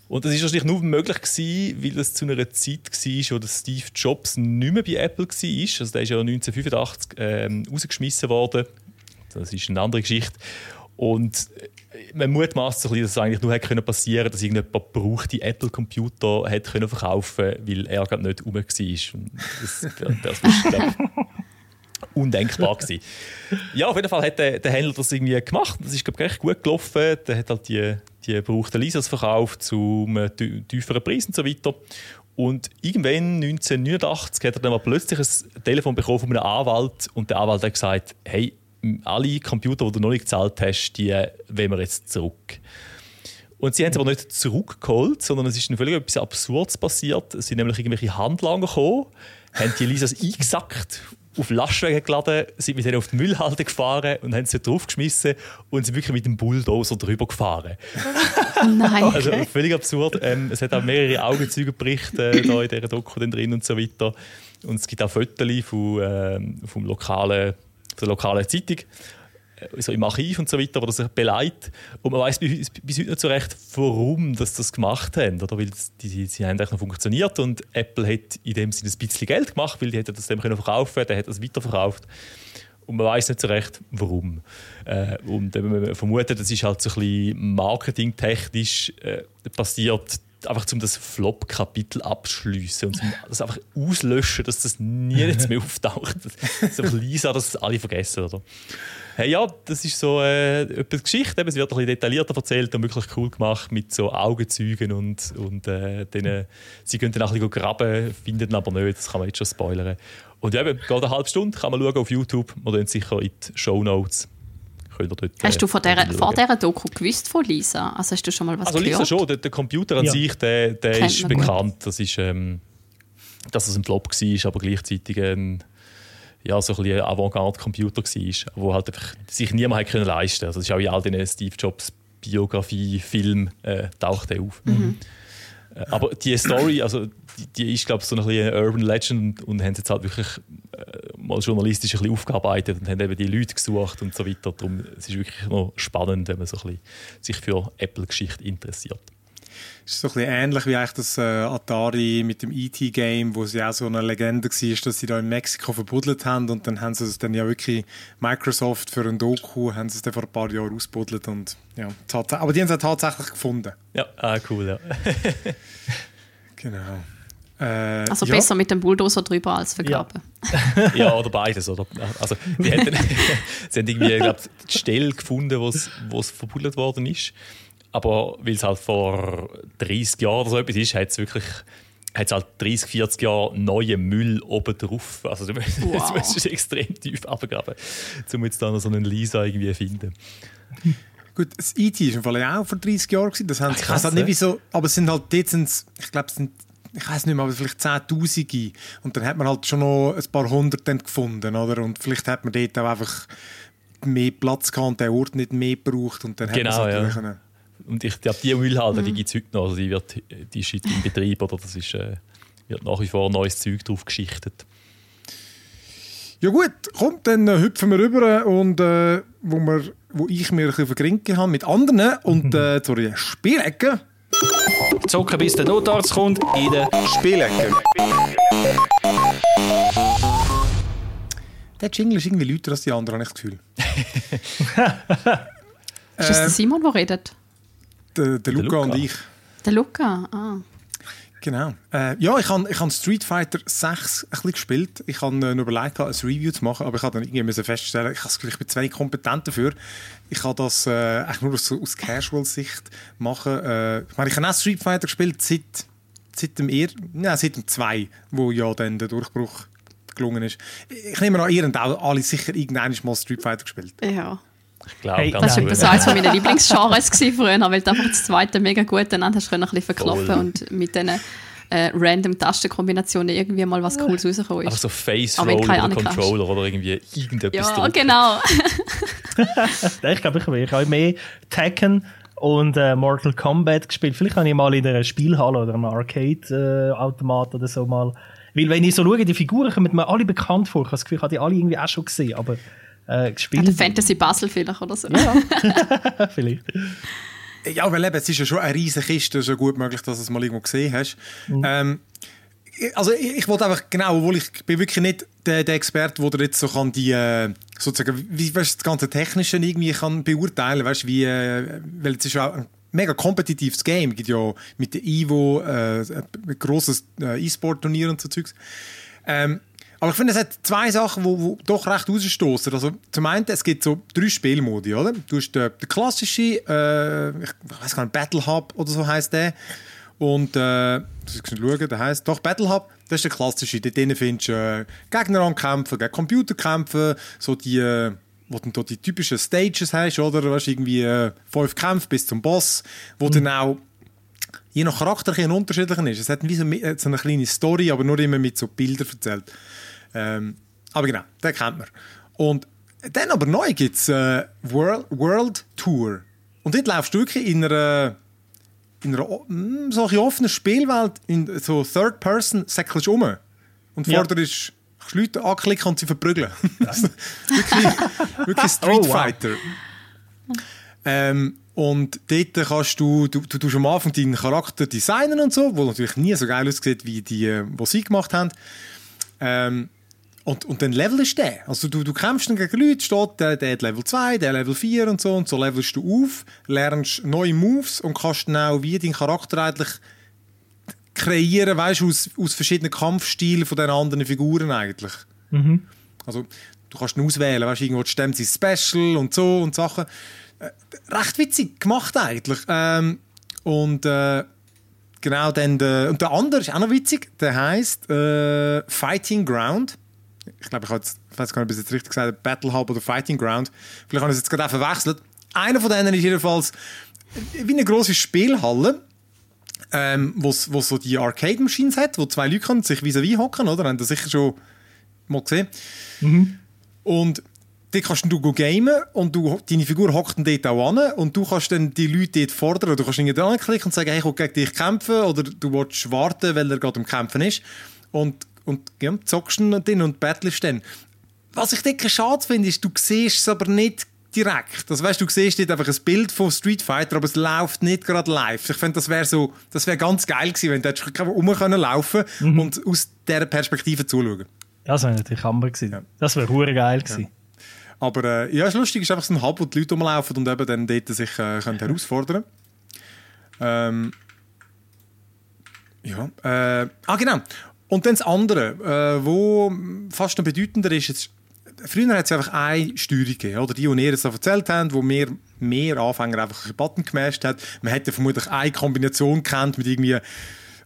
Und das ist wahrscheinlich nur möglich gewesen, weil es zu einer Zeit war, wo Steve Jobs nicht mehr bei Apple war. Also der ist ja 1985 ähm, rausgeschmissen worden das ist eine andere Geschichte. Und man mutmaßt so dass es eigentlich nur hätte passieren können, dass irgendjemand brauchte Apple-Computer hätte können weil er gerade nicht rum war. Das, das ist, glaube undenkbar gewesen. Ja, auf jeden Fall hat der, der Händler das irgendwie gemacht. Das ist, glaube ich, recht gut gelaufen. Der hat halt die, die gebrauchten Lisas verkauft zu einem tieferen Preis und so weiter. Und irgendwann 1989 hat er dann mal plötzlich ein Telefon bekommen von einem Anwalt und der Anwalt hat gesagt, hey, alle Computer, die du noch nicht gezahlt hast, die wollen wir jetzt zurück. Und sie haben es aber nicht zurückgeholt, sondern es ist völlig etwas Absurdes passiert. Es sind nämlich irgendwelche Handlanger gekommen, haben die Lisas eingesackt, auf Lastwagen geladen, sind mit denen auf die Müllhalde gefahren und haben sie draufgeschmissen und sind wirklich mit dem Bulldozer drüber gefahren. Nein. Also völlig absurd. Ähm, es hat auch mehrere Augenzeugenberichte äh, da in dieser Doku drin und so weiter. Und es gibt auch Fotos von, äh, vom lokalen der lokalen Zeitung, äh, so im Archiv und so weiter, wo das sich beleidigt. Und man weiß bis, bis, heute nicht so recht, warum das, das gemacht haben. Oder? Weil die, die, sie haben noch funktioniert und Apple hat in dem Sinne ein bisschen Geld gemacht, weil die hätten das dem können verkaufen der hat das weiterverkauft. Und man weiß nicht so recht, warum. Äh, und man vermutet, das ist halt so ein bisschen marketingtechnisch äh, passiert, einfach um das Flop-Kapitel abschließen und das einfach auslöschen, dass das nie jetzt mehr auftaucht. Das ist Lisa, dass alle vergessen, oder? Hey, ja, das ist so äh, etwas Geschichte. Es wird ein bisschen detaillierter erzählt und wirklich cool gemacht mit so Augenzeugen und, und äh, denen, sie können dann auch ein bisschen graben, finden aber nicht. Das kann man jetzt schon spoilern. Und ja, geht eine halbe Stunde, kann man schauen auf YouTube. Tun sicher in die Show Notes könnt ihr dort, hast du von der, vor dieser Doku gewusst von Lisa? Also hast du schon mal was also, gehört? Also Lisa schon, der, der Computer an ja. sich, der, der ist bekannt. Das ist, ähm, dass es ein Flop war, aber gleichzeitig ein, ja, so ein, ein Avantgarde-Computer war, wo halt einfach sich niemand können leisten konnte. Also das ist auch in all diesen Steve Jobs Biografie-Filmen äh, taucht er auf. Mhm. Aber die Story, also die, die ist, glaube ich, so ein bisschen eine Urban Legend und haben jetzt halt wirklich äh, mal journalistisch ein bisschen aufgearbeitet und haben eben die Leute gesucht und so weiter. Darum es ist wirklich noch spannend, wenn man so ein bisschen sich für Apple-Geschichte interessiert. Ist so ein bisschen ähnlich wie eigentlich das äh, Atari mit dem E.T.-Game, wo sie auch so eine Legende war, dass sie da in Mexiko verbuddelt haben und dann haben sie es dann ja wirklich Microsoft für ein Doku haben sie es dann vor ein paar Jahren ausbuddelt und ja, aber die haben es tatsächlich gefunden. Ja, ah, cool, ja. genau. Äh, Also ja. besser mit dem Bulldozer drüber als vergraben. ja, oder beides. Oder? Also, die hätten, sie haben irgendwie, glaub, die Stelle gefunden, wo es, wo es verbuddelt worden ist. Aber weil es halt vor 30 Jahren oder so etwas ist, hat es wirklich hat halt 30, 40 Jahre neuen Müll oben drauf. Also du musst, Wow. du musst extrem tief abgraben, um jetzt da noch so einen Lisa irgendwie finden. Gut, das IT ist im Fall ja auch vor 30 Jahren. Das haben, ich krass, halt nicht ja. wieso, aber es sind halt dort ich glaube, es sind ich weiß nicht mehr, aber vielleicht Zehntausende. Und dann hat man halt schon noch ein paar hundert gefunden, oder? Und vielleicht hat man dort auch einfach mehr Platz gehabt und der Ort nicht mehr gebraucht und dann hat Genau, man es ja. natürlich können. Und ich glaube, die Müllhalde, die gibt es heute noch. Also die, wird, die ist heute in Betrieb oder das ist, äh, wird nach wie vor neues Zeug drauf geschichtet. Ja gut, komm, dann äh, hüpfen wir rüber und äh, wo, wir, wo ich mir ein bisschen vergrinken habe mit anderen und äh, zur Spielecke. Zocken, bis der Notarzt kommt, in der Spielecke. Der Jingle ist irgendwie lauter als die anderen, habe ich das Gefühl. Ist das der Simon, der redet? Der, der Luca, Luca. und ich. Der Luca? Ah. Genau. Äh, ja, ich habe ich hab Street Fighter 6 ein bisschen gespielt. Ich habe äh, überlegt, ein Review zu machen, aber ich habe dann irgendwie müssen feststellen, ich, Gefühl, ich bin zu wenig kompetent dafür. Ich kann das äh, eigentlich nur aus, aus Casual-Sicht machen. Äh, ich meine, ich habe auch Street Fighter gespielt seit, seit dem er ja, seit dem 2, wo ja dann der Durchbruch gelungen ist. Ich nehme an, ihr habt auch alle sicher irgendwann mal Street Fighter gespielt. Ja. Ich glaube, Hey, Das war gut. etwa so eines meiner Lieblingsgenres früher, weil du einfach das zweite mega gut dann hast du können ein bisschen verkloppen Voll. und mit diesen äh, random Tastenkombinationen irgendwie mal was Cooles rausgekommen ist. so Face Aber Roll oder. Controller oder irgendwie irgendetwas Ja, drücken. genau. Ich glaube, ich habe ich habe mehr Tekken und äh, Mortal Kombat gespielt. Vielleicht habe ich mal in einer Spielhalle oder einem Arcade-Automat oder so mal. Weil, wenn ich so schaue, die Figuren kommen mir alle bekannt vor. Ich habe das Gefühl, ich habe die alle irgendwie auch schon gesehen, aber äh, gespielt. Der Fantasy Puzzle vielleicht oder so. vielleicht. Ja, weil eben, es ist ja schon eine riesige Kiste, so gut möglich, dass du es mal irgendwo gesehen hast. Ähm, ich- also ich, ich wollte einfach, genau, obwohl ich bin wirklich nicht der, der Experte, der dir jetzt so kann die, äh, sozusagen, wie weißt, du, das ganze Technische irgendwie kann beurteilen, weißt, wie, äh, weil es ist ja auch ein mega kompetitives Game, es gibt ja mit der Ivo äh, ein grosses äh, E-Sport-Turnier und so Zeugs. Ähm, aber ich finde, es hat zwei Sachen, die doch recht rausstoßen. Also, zum einen, es gibt so drei Spielmodi, oder? Du hast den, den klassischen, äh, ich weiß gar nicht, Battle Hub oder so heißt der. Und, äh, ich schnell schauen, der heißt doch Battle Hub, das ist der klassische. Dort findest du äh, Gegner ankämpfen, gegen Computer kämpfen, so die, äh, wo du die typischen Stages hast, oder? Weißt, irgendwie äh, fünf Kämpfe bis zum Boss, wo dann auch je nach Charakter ein bisschen unterschiedlich ist. Es hat wie so, äh, so eine kleine Story, aber nur immer mit so Bildern erzählt. Ähm, aber genau, den kennt man. Und dann aber neu gibt es äh, World, World Tour. Und dort laufst du wirklich in einer, in einer o- mm, solche offenen Spielwelt, in so Third Person, säckelst um. Und Ja. vorder ist Leute anklicken und sie verprügeln. Wirklich, wirklich Street Oh, wow. Fighter. Ähm, und dort kannst du, du, du tust am Anfang deinen Charakter designen und so, wo natürlich nie so geil aussieht wie die, äh, die sie gemacht haben. Ähm, und, und dann levelst du den. Also du, du kämpfst dann gegen Leute, steht, der, der hat Level 2, der Level 4 und so. Und so levelst du auf, lernst neue Moves und kannst dann auch wie deinen Charakter eigentlich kreieren, weißt du, aus, aus verschiedenen Kampfstilen von den anderen Figuren eigentlich. Also du kannst ihn auswählen, weißt du, irgendwo stemmt sie Special und so und Sachen. Äh, recht witzig gemacht eigentlich. Ähm, und äh, genau dann der, und der andere ist auch noch witzig, der heißt äh, Fighting Ground. Ich glaube, ich habe jetzt, ich weiß gar nicht, ob ich es jetzt richtig gesagt habe, Battle Hub oder Fighting Ground. Vielleicht habe ich es jetzt gerade verwechselt. Einer von denen ist jedenfalls wie eine große Spielhalle, ähm, wo so die Arcade-Machines hat, wo zwei Leute können sich vis-à-vis hocken, oder? Haben das sicher schon mal gesehen. Und dort kannst du gamen und du, deine Figur hockt dann dort auch an und du kannst dann die Leute dort fordern. Du kannst irgendwie dran klicken und sagen, hey, ich will gegen dich kämpfen oder du willst warten, weil er gerade am Kämpfen ist. Und, und ja, zockst dann drin und battlest dann. Was ich dort schade finde, ist, du siehst es aber nicht direkt. Also weißt, du siehst dort einfach ein Bild von Street Fighter, aber es läuft nicht gerade live. Ich finde, das wäre so, das wäre ganz geil gewesen, wenn du hättest können laufen und aus dieser Perspektive zuschauen. Das wäre natürlich Hammer gewesen. Das wäre hure geil gewesen. Aber äh, ja, das Lustige ist einfach so ein Hub, wo die Leute rumlaufen und eben dann dort sich äh, können herausfordern ähm, Ja, äh, ah genau. Und dann das andere, äh, wo fast noch bedeutender ist, jetzt, früher hat es einfach eine Steuerung gegeben, oder die, die ihr so erzählt haben, wo mehr, mehr Anfänger einfach einen Button gemasht hat. Man hätte vermutlich eine Kombination kennt mit irgendwie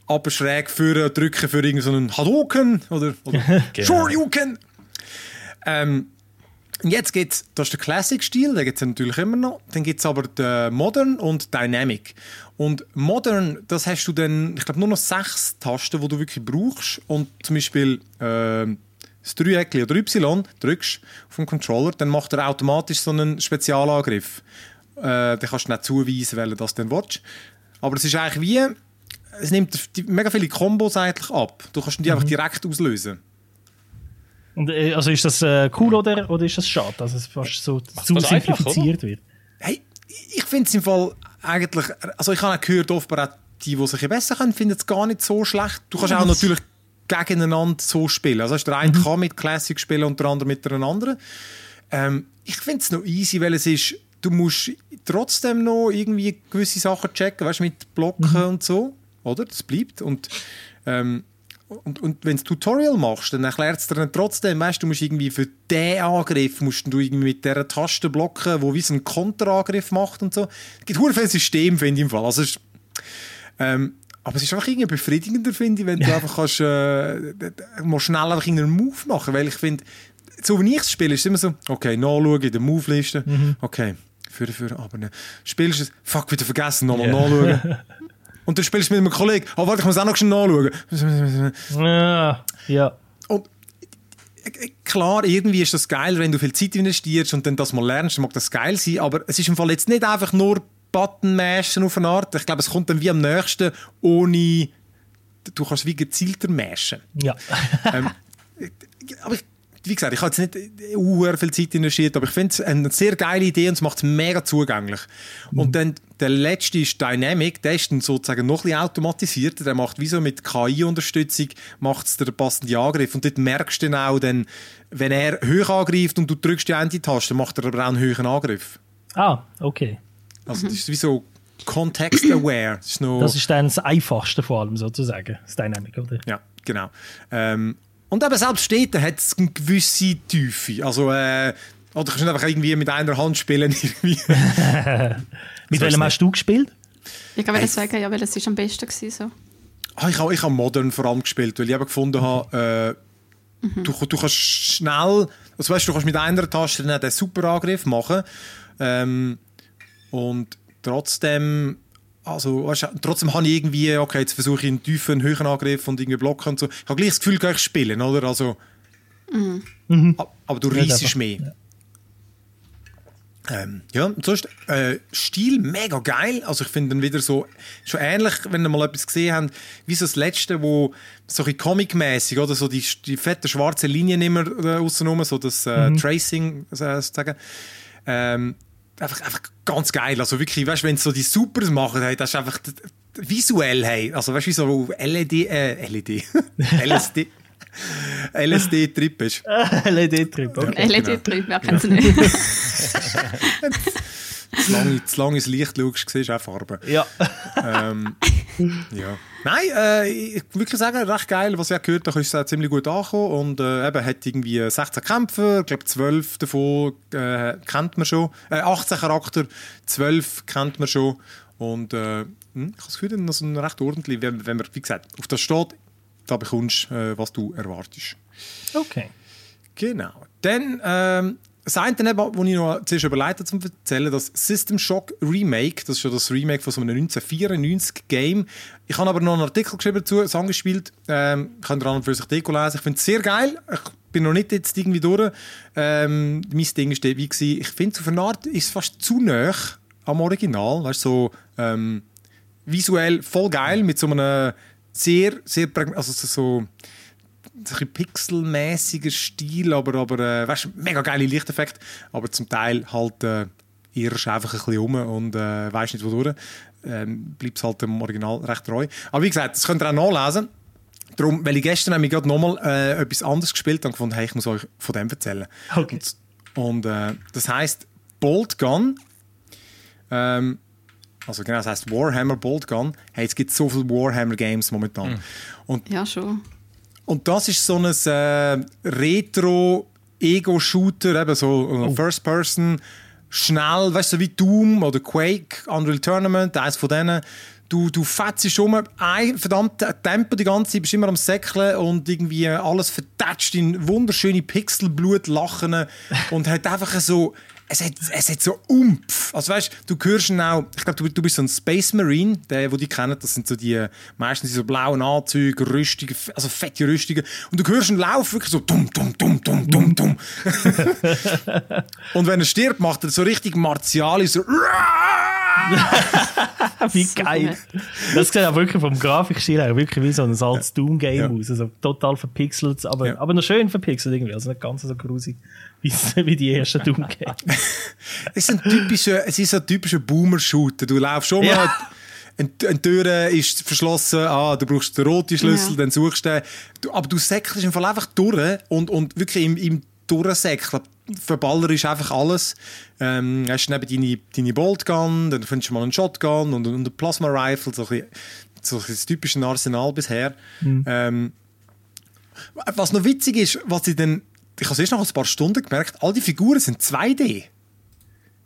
abschräg für drücken für irgendeinen so Hadouken oder, oder Genau. Shoryuken. Ähm, jetzt gibt es, das ist der Classic-Stil, den gibt es natürlich immer noch. Dann gibt es aber den Modern und Dynamic. Und Modern, das hast du dann, ich glaube, nur noch sechs Tasten, die du wirklich brauchst. Und zum Beispiel äh, das Dreieck oder Y drückst auf den Controller, dann macht er automatisch so einen Spezialangriff. Äh, dann kannst du nicht zuweisen, welchen das dann willst. Aber es ist eigentlich wie, es nimmt die, mega viele Kombos eigentlich ab. Du kannst die einfach direkt auslösen. Und, äh, also ist das äh, cool oder, oder ist das schade, dass es fast so zu das einfach, simplifiziert wird? Hey, ich finde es im Fall eigentlich, also ich habe auch gehört, offenbar auch die, die sich besser können, finden es gar nicht so schlecht. Du kannst auch natürlich gegeneinander so spielen. Also der eine kann mit Classic spielen und der andere mit einer anderen. Ähm, ich finde es noch easy, weil es ist, du musst trotzdem noch irgendwie gewisse Sachen checken, weißt du, mit Blocken und so, oder? Das bleibt und ähm, und, und wenn du Tutorial machst, dann erklärt es dir dann trotzdem, weißt du, musst irgendwie für diesen Angriff musst du irgendwie mit dieser Taste blocken, wo wie so einen Konterangriff macht und so. Es gibt hure viel System, finde ich im Fall. Also ist, ähm, aber es ist einfach irgendwie befriedigender, finde ich, wenn du einfach kannst, äh, mal schnell einfach irgendeinen Move machen, weil ich finde, so wie ich es spiele, ist es immer so, okay, nachschauen in der Move-Liste, okay, für, für, aber ne. Spielst du es, fuck, wieder vergessen, nochmal nachschauen. Und dann spielst du mit einem Kollegen, oh warte, ich muss auch noch schnell nachschauen. Ja, ja. Und klar, irgendwie ist das geil, wenn du viel Zeit investierst und dann das mal lernst, dann mag das geil sein, aber es ist im Fall jetzt nicht einfach nur Button-Mashen auf eine Art. Ich glaube, es kommt dann wie am nächsten, ohne, du kannst wie gezielter mashen. ja. ähm, aber ich, wie gesagt, ich habe jetzt nicht uh, viel Zeit investiert, aber ich finde es eine sehr geile Idee und es macht es mega zugänglich. Und dann der letzte ist Dynamic, der ist dann sozusagen noch ein bisschen automatisiert. Der macht wie so mit KI-Unterstützung macht es den passenden Angriff. Und dort merkst du dann auch, dann, wenn er hoch angreift und du drückst die eine Taste, macht er aber auch einen höheren Angriff. Ah, okay. Also das ist wie so context-aware. Das Das ist dann das Einfachste vor allem sozusagen, das Dynamic, oder? Ja, genau. Ähm, und eben selbst Städte hat es eine gewisse Tiefe. Also, äh, oder du kannst nicht einfach irgendwie mit einer Hand spielen. Mit welchem hast du gespielt? Ich kann sagen, ja, weil es ist am besten gewesen, so. ah, ich habe ich hab Modern vor allem gespielt, weil ich eben gefunden habe, äh, du, du kannst schnell, also weißt, du kannst mit einer Taste dann den super Angriff machen. Ähm, und trotzdem, also, weißt, du, trotzdem habe ich irgendwie, okay, jetzt versuche ich einen tiefen, einen höheren Angriff und irgendwie blocken und so. Ich habe gleich das Gefühl, ich spielen, oder? Also, ab- aber du Ja, reissest mehr. ja. Ähm, ja, sonst, äh, Stil mega geil. Also ich finde dann wieder so, schon ähnlich, wenn ihr mal etwas gesehen habt, wie so das letzte, wo so ein comic-mäßig, oder so die, die fette schwarze Linien immer äh, außenrum, so das äh, Tracing, äh, sozusagen. Ähm, einfach, einfach ganz geil. Also wirklich, weißt du, wenn sie so die Supers machen, hey, das ist einfach visuell, hey. Also weißt du, wie so LED, äh, LED, LSD, LSD-Trip ist. LED-Trip, okay. LED drin, wer kennt sie nicht? Zu lange, zu lange ins Licht schaust, siehst du auch Farben. Ja. ähm, ja. Nein, äh, ich würde wirklich sagen, recht geil. Was ich gehört habe, ist es auch ziemlich gut angekommen. Und äh, eben, hat irgendwie 16 Kämpfer, ich glaube 12 davon äh, kennt man schon. Äh, 18 Charakter, 12 kennt man schon. Und äh, hm, ich habe das Gefühl, das ist ein recht ordentlich, wenn, wenn man, wie gesagt, auf das steht, da bekommst du, äh, was du erwartest. Okay. Genau. Dann, ähm, das eine, was ich noch zuerst überlegt habe, zum erzählen, das System Shock Remake, das ist schon das Remake von so einem 1994 Game. Ich habe aber noch einen Artikel geschrieben dazu, es angespielt, ähm, könnt ihr an und für sich Deko lesen. Ich finde es sehr geil. Ich bin noch nicht jetzt irgendwie durch. Ähm, mein Ding ist wie gewesen. Ich finde, auf eine Art ist es fast zu nah am Original. Weißt, so ähm, visuell voll geil mit so einem sehr, sehr, also so, so ein pixelmäßiger Stil, aber, aber äh, weißt, mega geile Lichteffekte, aber zum Teil halt äh, irrst einfach ein bisschen um und äh, weißt nicht wodurch. Ähm, Bleibt halt dem Original recht treu. Aber wie gesagt, das könnt ihr auch nachlesen. Darum, weil ich gestern nämlich gerade nochmal äh, etwas anderes gespielt habe und gefunden, hey, ich muss euch von dem erzählen. Okay. Und, und äh, das heißt Bolt Gun. Ähm, also genau, das heißt Warhammer Bolt Gun. Hey, es gibt so viele Warhammer Games momentan. Und Ja, schon. und das ist so ein äh, Retro-Ego-Shooter, eben so äh, First Person, schnell, weißt du, wie Doom oder Quake, Unreal Tournament, eins von denen. Du, du fetzt um ein verdammtes Tempo die ganze Zeit, bist immer am Säckeln und irgendwie alles vertatscht in wunderschöne Pixelblut lachen und hat einfach so, es hat, es hat so Umpf. Also weißt du, hörst ihn auch, ich glaube, du, du bist so ein Space Marine, der, wo die kennen, das sind so die, meistens so blauen Anzüge, Rüstungen, also fette Rüstungen. Und du hörst ihn laufen, wirklich so dumm, dumm, dumm, dumm, dumm, dumm. und wenn er stirbt, macht er so richtig martialisch so Wie geil. Das sieht auch wirklich vom Grafikstil her wirklich wie so ein altes Doom-Game Ja. aus. Also total verpixelt, aber, Ja. aber noch schön verpixelt irgendwie. Also nicht ganz so grusig wie, wie die ersten Doom-Games. Es ist ein typischer, es ist ein typischer Boomer-Shooter. Du laufst schon mal, Ja. eine, eine Tür ist verschlossen, ah, du brauchst den roten Schlüssel, Ja. dann suchst du den. Aber du säckelst im Fall einfach durch und, und wirklich im, im Durchsäckeln verballerisch einfach alles. Ähm, hast neben deine, deine Boltgun, dann findest du mal einen Shotgun und, und eine Plasma-Rifle, so ein, so ein bisschen das typische Arsenal bisher. Ähm, was noch witzig ist, was ich dann, ich habe es erst nach ein paar Stunden gemerkt, all die Figuren sind 2D. Die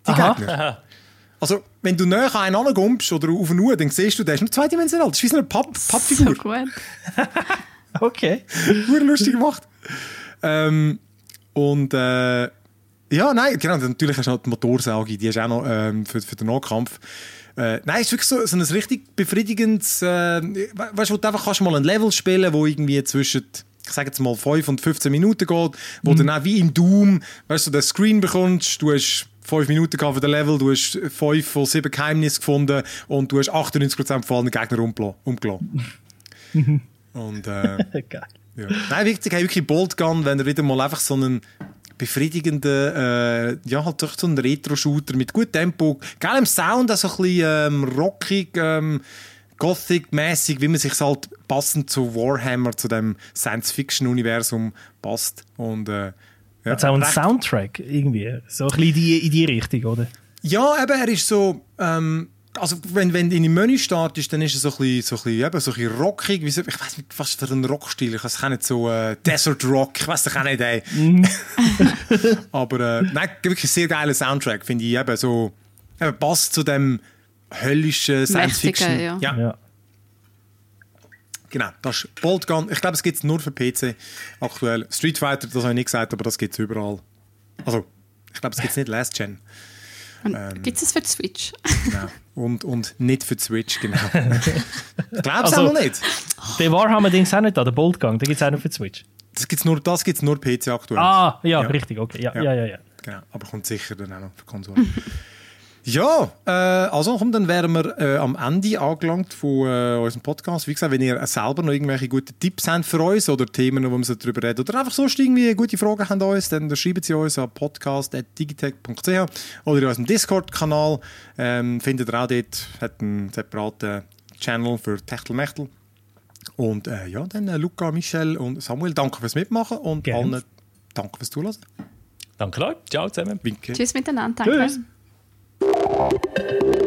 Aha. Gegner. Also, wenn du näher an einen kommst oder auf eine Uhr, dann siehst du, der ist nur zweidimensional. Das ist wie so eine Papp So Pappfigur. gut. Okay. Nur lustig gemacht. Ähm, und äh, ja, nein, genau, natürlich hast du noch die Motorsauge, die ist auch noch ähm, für, für den Nahkampf. Äh, nein, es ist wirklich so, so ein richtig befriedigendes, äh, we- weißt du, wo du einfach kannst mal ein Level spielen, wo irgendwie zwischen, ich sage jetzt mal 5 und 15 Minuten geht, wo dann auch wie in Doom, weißt du, den Screen bekommst, du hast 5 Minuten für den Level, du hast 5 von 7 Geheimnissen gefunden und du hast 98% von allen Gegnern umgelassen. und äh, ja. Nein, wichtig, hey, wirklich Bolt Gun, wenn er wieder mal einfach so einen befriedigenden, äh, ja, halt doch so einen Retro-Shooter mit gutem Tempo, geilem Sound, also ein bisschen ähm, rockig, ähm, Gothic-mäßig, wie man sich halt passend zu Warhammer, zu dem Science-Fiction-Universum passt. Und, äh, ja, Hat auch einen Soundtrack irgendwie. So ein bisschen in die, in die Richtung, oder? Ja, eben, er ist so, ähm, also wenn, wenn du in dem Menü startest, dann ist er so ein bisschen, so ein bisschen, eben, so ein bisschen rockig, wie so, ich weiß nicht, was für ein Rockstil, ich weiß nicht, so äh, Desert Rock, ich weiß auch nicht, ey. Aber äh, nein, wirklich ein sehr geiler Soundtrack, finde ich, eben so, eben passt zu dem höllischen Science Fiction. Mächtigen, ja. Ja. Genau, das ist Bolt Gun. Ich glaube, es gibt es nur für PC aktuell. Street Fighter, das habe ich nicht gesagt, aber das gibt es überall. Also, ich glaube, es gibt es nicht Last Gen. Ähm. Gibt es für die Switch? Genau. Und, und nicht für die Switch, genau. ich glaube es Also- auch noch nicht. Den Warhammer-Dings auch nicht da, der Boltgang, den gibt es auch noch für die Switch. Das gibt es nur, das gibt's nur PC aktuell. Ah, ja, Ja. richtig, okay. Ja, Ja. ja, ja. ja. Genau, aber kommt sicher dann auch noch für Konsolen. ja, äh, also komm, dann wären wir äh, am Ende angelangt von äh, unserem Podcast. Wie gesagt, wenn ihr selber noch irgendwelche guten Tipps habt für uns oder Themen, wo wir darüber reden oder einfach sonst irgendwie gute Fragen haben an uns, dann schreiben sie uns an podcast.digitech.ch oder in unserem Discord-Kanal. Ähm, findet ihr auch dort, hat einen separaten Channel für Techtelmechtel. Und äh, ja, dann äh, Luca, Michel und Samuel, danke fürs Mitmachen und Gerne. allen danke fürs Zuhören. Danke, Leute. Ciao zusammen. Winke. Tschüss miteinander. Danke. Tschüss. thank you